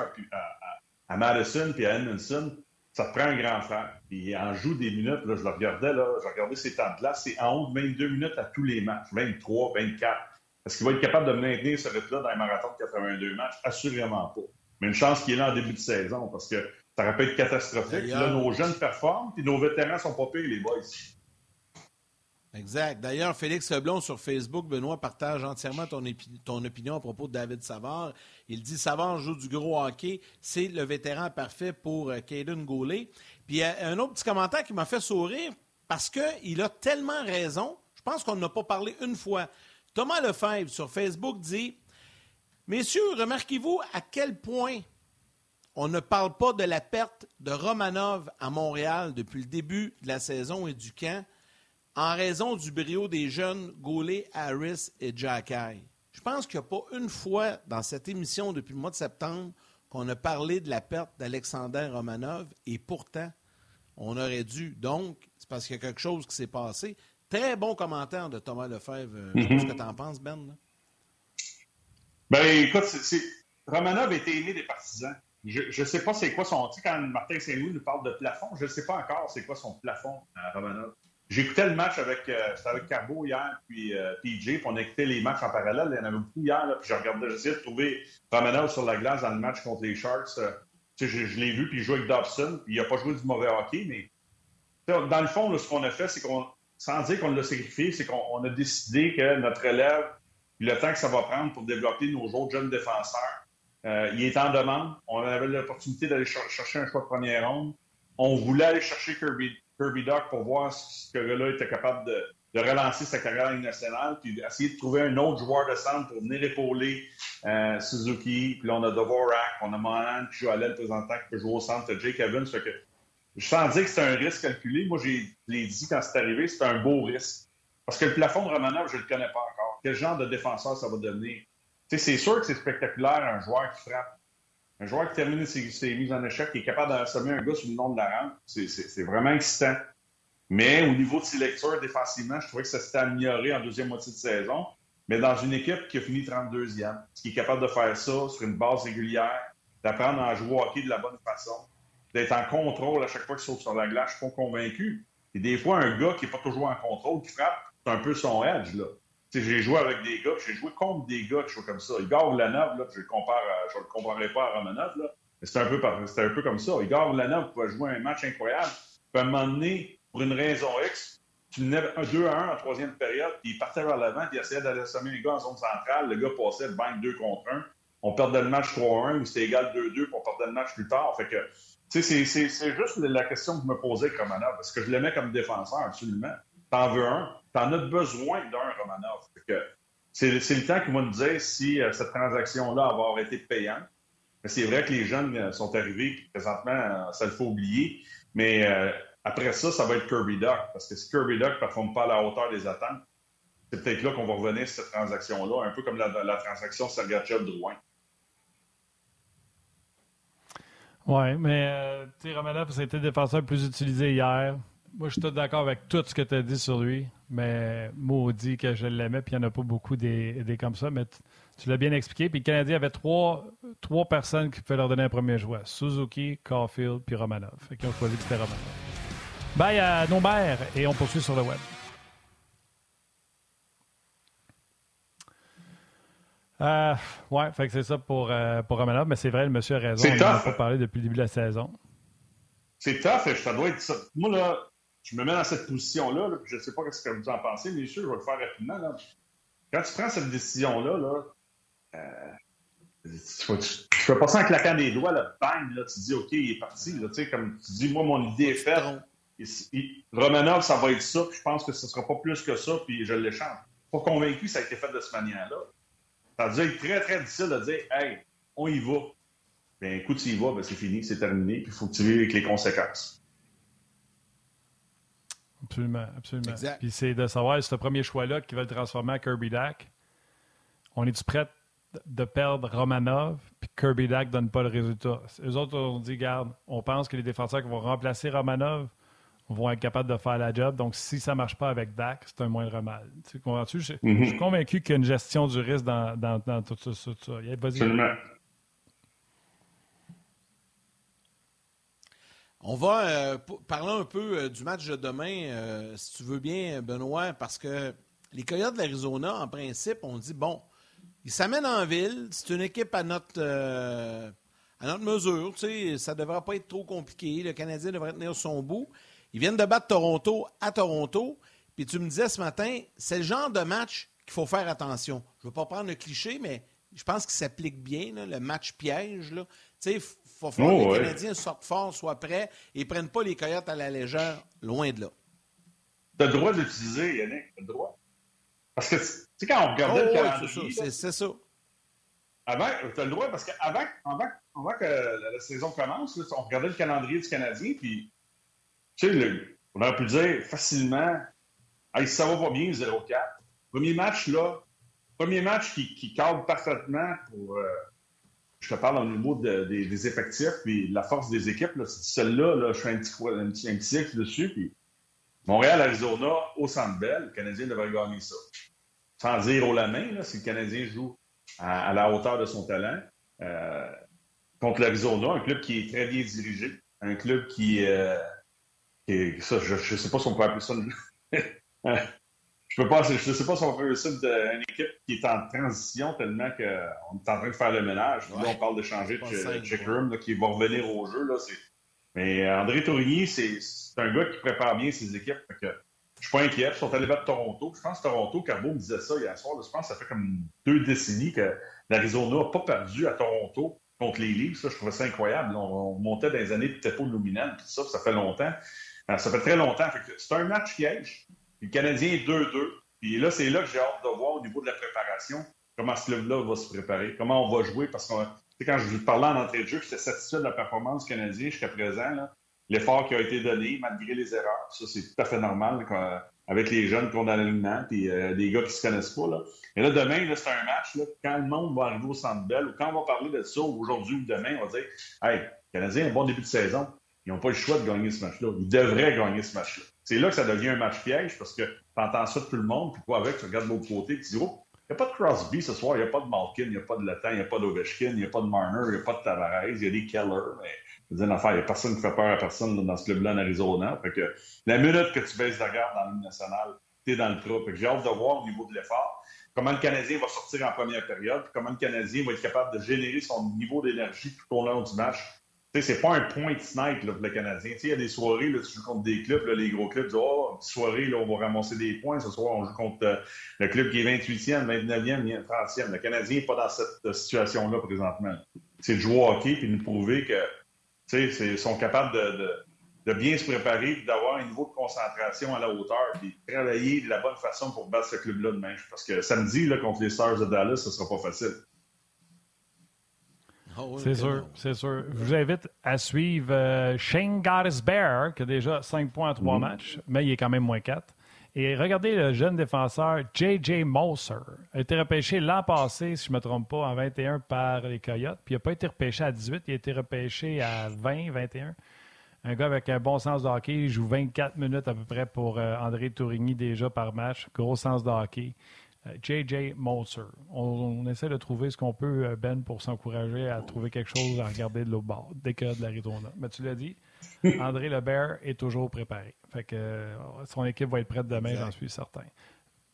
à, Madison puis à Edmondson, ça te prend un grand frère. Puis il en joue des minutes, là, je le regardais, là, je regardais ses temps de glace, c'est en 22 minutes à tous les matchs, 23, 24. Est-ce qu'il va être capable de maintenir ce rythme-là dans les marathons de 82 matchs? Assurément pas. Mais une chance qu'il est là en début de saison, parce que ça aurait pu être catastrophique. Là, nos jeunes performent, puis nos vétérans sont pas pires, les boys. Exact. D'ailleurs, Félix Leblon sur Facebook, Benoît partage entièrement ton, opinion à propos de David Savard. Il dit Savard joue du gros hockey. C'est le vétéran parfait pour euh, Caden Goulet. Puis il a un autre petit commentaire qui m'a fait sourire parce qu'il a tellement raison. Je pense qu'on n'a pas parlé une fois. Thomas Lefebvre sur Facebook dit Messieurs, remarquez-vous à quel point on ne parle pas de la perte de Romanov à Montréal depuis le début de la saison et du camp? En raison du brio des jeunes Goulet, Harris et Jacky. Je pense qu'il n'y a pas une fois dans cette émission depuis le mois de septembre qu'on a parlé de la perte d'Alexander Romanov et pourtant, on aurait dû. Donc, c'est parce qu'il y a quelque chose qui s'est passé. Très bon commentaire de Thomas Lefebvre. Je sais ce que tu en penses, Ben. Ben, écoute, Romanov était aimé des partisans. Je ne sais pas c'est quoi son. Tu sais, quand Martin Saint-Louis nous parle de plafond, je ne sais pas encore c'est quoi son plafond à Romanov. J'écoutais le match avec, euh, avec Carbo hier, puis euh, PJ, puis on écoutait les matchs en parallèle. Il y en avait beaucoup hier, puis je regardais, j'essayais de trouver Romanov sur la glace dans le match contre les Sharks. Euh, je, l'ai vu, puis il jouait avec Dobson, puis il n'a pas joué du mauvais hockey, mais dans le fond, ce qu'on a fait, c'est qu'on, sans dire qu'on l'a sacrifié, c'est qu'on a décidé que notre élève, le temps que ça va prendre pour développer nos autres jeunes défenseurs, il est en demande. On avait l'opportunité d'aller chercher un choix de première ronde. On voulait aller chercher Kirby, Kirby Doc pour voir si ce gars-là était capable de, relancer sa carrière nationale, puis essayer de trouver un autre joueur de centre pour venir épauler euh, Suzuki. Puis là, on a Dvorak, on a Mohan qui joue à l'aile présentant, qui peut jouer au centre, Jake Evans. Que, je sens dire que c'est un risque calculé. Moi, je l'ai dit quand c'est arrivé, c'est un beau risque. Parce que le plafond de Romanov, je ne le connais pas encore. Quel genre de défenseur ça va devenir? c'est sûr que c'est spectaculaire, un joueur qui frappe un joueur qui termine ses, mises en échec, qui est capable d'assommer un gars sur le nom de la rampe, c'est vraiment excitant. Mais au niveau de ses lectures défensivement, je trouvais que ça s'était amélioré en deuxième moitié de saison. Mais dans une équipe qui a fini 32e, qui est capable de faire ça sur une base régulière, d'apprendre à jouer au hockey de la bonne façon, d'être en contrôle à chaque fois qu'il saute sur la glace, je suis convaincu. Et des fois, un gars qui n'est pas toujours en contrôle, qui frappe, c'est un peu son edge. là j'ai joué avec des gars, j'ai joué contre des gars qui jouent comme ça. Igor Lanov, là, je je le comparerai pas à Romanov, là, c'était un, peu, un peu comme ça. Igor Lanov pouvait jouer un match incroyable. Puis à un moment donné, pour une raison X, tu venais 2 à 1 en troisième période, puis il partait vers l'avant, puis il essayait d'aller assommer les gars en zone centrale. Le gars passait le bang 2 contre 1. On perdait le match 3-1 ou c'était égal 2-2, puis on perdait le match plus tard. Fait que, c'est, c'est juste la question que je me posais avec Romanov, parce que je l'aimais comme défenseur, absolument. T'en veux un, t'en as besoin d'un Romanov. C'est le temps qui va nous dire si euh, cette transaction-là va avoir été payante. C'est vrai que les jeunes euh, sont arrivés, puis présentement, euh, ça le faut oublier. Mais après ça, ça va être Kirby Duck. Parce que si Kirby Duck ne performe pas à la hauteur des attentes, c'est peut-être là qu'on va revenir sur cette transaction-là, un peu comme la, la transaction Sergachev-Drouin. Oui, mais sais, Romanov, le défenseur le plus utilisé hier. Moi, je suis tout d'accord avec tout ce que tu as dit sur lui, mais maudit que je l'aimais, puis il n'y en a pas beaucoup des, comme ça, mais tu l'as bien expliqué. Puis le Canadien avait trois, trois personnes qui pouvaient leur donner un premier choix Suzuki, Caulfield, puis Romanov. Fait qu'ils ont choisi que c'était Romanov. Bye à nos mères, et on poursuit sur le web. Euh, ouais, fait que c'est ça pour, euh, pour Romanov, mais c'est vrai, le monsieur a raison. On n'en a pas parlé depuis le début de la saison. C'est tough, ça doit être ça. Moi, là, je me mets dans cette position-là, je ne sais pas ce que vous en pensez, mais sûr, je vais le faire rapidement. Quand tu prends cette décision-là, là, euh, tu, fais pas ça en claquant des doigts, là, bang, là, tu dis, OK, il est parti. Là, comme tu dis, moi, mon idée est faite. Romanov, ça va être ça, puis je pense que ce ne sera pas plus que ça, puis je l'échange. Pas convaincu que ça a été fait de cette manière-là. Ça a dû être très, très difficile de dire, hey, on y va. Ben, écoute, tu y vas, ben, c'est fini, c'est terminé, puis il faut que tu vives avec les conséquences. Absolument, absolument. Puis c'est de savoir ce premier choix-là qui va le transformer en Kirby Dack. On est-tu prêt de perdre Romanov, puis Kirby Dack donne pas le résultat? Eux autres ont dit, garde, on pense que les défenseurs qui vont remplacer Romanov, vont être capables de faire la job. Donc, si ça ne marche pas avec Dak, c'est un moindre mal. Tu comprends-tu? Je, Mhm. je suis convaincu qu'il y a une gestion du risque dans, dans, dans tout ça. ça. Vas-y. Absolument. On va euh, parler un peu euh, du match de demain, euh, si tu veux bien, Benoît, parce que les Coyotes de l'Arizona, en principe, on dit bon, ils s'amènent en ville, c'est une équipe à notre, à notre mesure, tu sais, ça ne devrait pas être trop compliqué, le Canadien devrait tenir son bout. Ils viennent de battre Toronto à Toronto, puis tu me disais ce matin, c'est le genre de match qu'il faut faire attention. Je ne veux pas prendre le cliché, mais je pense qu'il s'applique bien, le match piège. Là. Tu sais, il faut falloir Oh, que ouais. les Canadiens sortent fort, soient prêts et ne prennent pas les Coyotes à la légère, loin de là. Tu as le droit de l'utiliser, Yannick. Tu as le droit. Parce que, tu sais, quand on regardait Oh, le ouais, calendrier, c'est ça. Avant, tu as le droit parce qu'avant avant, avant que la, la saison commence, là, on regardait le calendrier du Canadien, puis tu sais, le- on aurait pu dire facilement hey, ça va pas bien, 0-4. Premier match, là, premier match qui, qui cadre parfaitement pour. euh, je te parle au niveau de- des, effectifs puis la force des équipes. Celle-là, là, je fais un petit, un petit, un petit dessus. Puis Montréal, Arizona, au Centre Bell, le Canadien devrait gagner ça. Sans dire haut la main, là, si le Canadien joue à, la hauteur de son talent. Euh, contre l'Arizona, un club qui est très bien dirigé, un club qui, euh, qui ça, je ne sais pas si on peut appeler ça je peux pas, je sais pas si on peut de- une équipe qui est en transition tellement qu'on est en train de faire le ménage. Là, on parle de changer de simple, Checkroom qui va revenir au jeu. Là, Mais André Tourigny, c'est un gars qui prépare bien ses équipes. Fait que je suis pas inquiet. Ils sont allés battre Toronto. Je pense que Toronto, Carbo me disait ça hier soir. là, je pense que ça fait comme deux décennies que l'Arizona n'a pas perdu à Toronto contre les Leafs. Je trouvais ça incroyable. On, on montait dans les années pas luminales. Puis ça, ça fait longtemps. Euh, Ça fait très longtemps. C'est un match piège. Le Canadien est 2-2. Puis là, c'est là que j'ai hâte de voir au niveau de la préparation comment ce club-là va se préparer, comment on va jouer. Parce que quand je vous parlais en entrée de jeu, j'étais satisfait de la performance du Canadien jusqu'à présent. L'effort qui a été donné, malgré les erreurs. Ça, c'est tout à fait normal avec les jeunes qu'on a l'alignement puis euh, des gars qui se connaissent pas. Là. Et là, demain, là, c'est un match. Là, quand le monde va arriver au Centre Bell ou quand on va parler de ça aujourd'hui ou demain, on va dire Hey, Canadien un bon début de saison. Ils n'ont pas le choix de gagner ce match-là. Ils devraient gagner ce match-là. C'est là que ça devient un match piège parce que tu entends ça de tout le monde, puis quoi avec, tu regardes de l'autre côté, tu dis Oh, il n'y a pas de Crosby ce soir, il n'y a pas de Malkin, il n'y a pas de Latin, il n'y a pas d'Ovechkin, il n'y a pas de Marner, il n'y a pas de Tavares, il y a des Keller, mais je veux dire, il n'y a personne qui fait peur à personne dans ce club-là en Arizona. Fait que la minute que tu baisses la garde dans Ligue nationale, tu es dans le trou. J'ai hâte de voir au niveau de l'effort comment le Canadien va sortir en première période, puis comment le Canadien va être capable de générer son niveau d'énergie tout au long du match. Sais, c'est pas un point snipe là, pour le Canadien. Il y a des soirées, là, tu joues contre des clubs, les gros clubs disent Oh, petite soirée, on va ramasser des points. Ce soir, on joue contre euh, le club qui est 28e, 29e, 30e. Le Canadien n'est pas dans cette euh, situation-là présentement. C'est de jouer au hockey puis de nous prouver que ils sont capables de, de- de bien se préparer d'avoir un niveau de concentration à la hauteur puis de travailler de la bonne façon pour battre ce club-là demain. Parce que samedi, contre les Stars de Dallas, ce sera pas facile. Ah oui, C'est sûr, c'est sûr. Je vous invite à suivre euh, Shane Bear, qui a déjà 5 points en 3 Mhm. matchs, mais il est quand même moins 4. Et regardez le jeune défenseur J.J. Moser. Il a été repêché l'an passé, si je ne me trompe pas, en 21 par les Coyotes. Puis il n'a pas été repêché à 18, il a été repêché à 20, 21. Un gars avec un bon sens de hockey. Il joue 24 minutes à peu près pour euh, André Tourigny déjà par match. Gros sens de hockey. Euh, J.J. Moser. On, on essaie de trouver ce qu'on peut, euh, Ben, pour s'encourager à trouver quelque chose à regarder de l'autre bord, dès que de l'Arizona. Mais tu l'as dit, André Lebert est toujours préparé. Fait que euh, son équipe va être prête demain, j'en suis certain.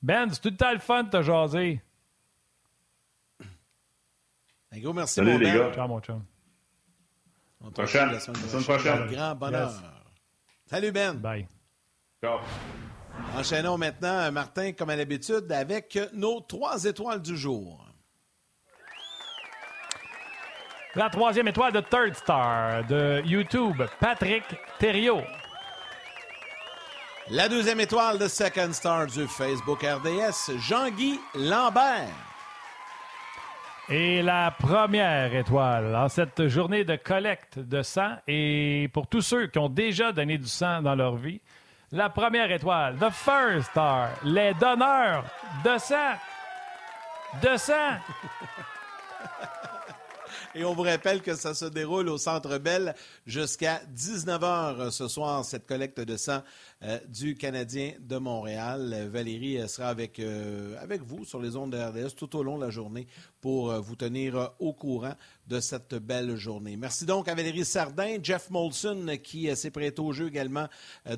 Ben, c'est tout le temps le fun de te jaser. Un gros merci, Salut, mon les Ben. gars. Ciao, mon chum. On te Prochaine. retrouve la semaine La semaine prochaine. Grand bonheur. Yes. Salut, Ben. Bye. Ciao. Enchaînons maintenant, Martin, comme à l'habitude, avec nos trois étoiles du jour. La troisième étoile de Third Star de YouTube, Patrick Thériault. La deuxième étoile de Second Star du Facebook RDS, Jean-Guy Lambert. Et la première étoile en cette journée de collecte de sang et pour tous ceux qui ont déjà donné du sang dans leur vie, la première étoile, The First Star, les donneurs de sang. De sang. Et on vous rappelle que ça se déroule au Centre Bell jusqu'à 19h ce soir, cette collecte de sang euh, du Canadien de Montréal. Valérie sera avec, euh, avec vous sur les ondes de RDS tout au long de la journée pour euh, vous tenir au courant de cette belle journée. Merci donc à Valérie Sardin, Jeff Molson qui s'est prêté au jeu également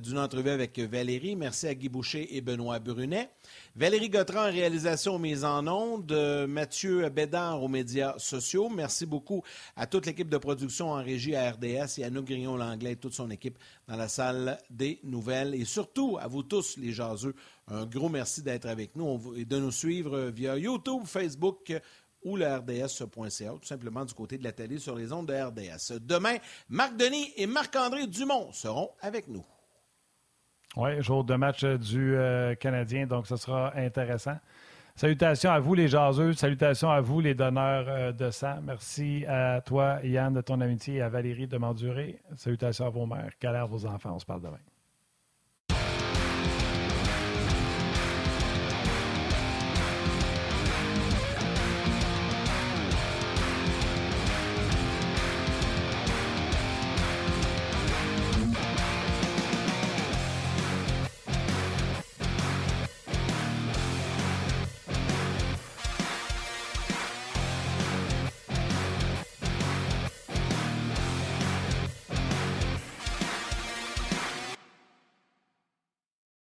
d'une entrevue avec Valérie. Merci à Guy Boucher et Benoît Brunet. Valérie Gautran en réalisation mise en ondes, Mathieu Bédard aux médias sociaux. Merci beaucoup à toute l'équipe de production en régie à RDS et à nous Grignon-Langlais et toute son équipe dans la salle des nouvelles. Et surtout, à vous tous, les jaseux, un gros merci d'être avec nous et de nous suivre via YouTube, Facebook ou le RDS.ca, tout simplement du côté de la télé sur les ondes de RDS. Demain, Marc Denis et Marc-André Dumont seront avec nous. Oui, jour de match du euh, Canadien, donc ce sera intéressant. Salutations à vous, les jaseux. Salutations à vous, les donneurs euh, de sang. Merci à toi, Yann, de ton amitié et à Valérie de m'endurer. Salutations à vos mères. Galère vos enfants. On se parle demain.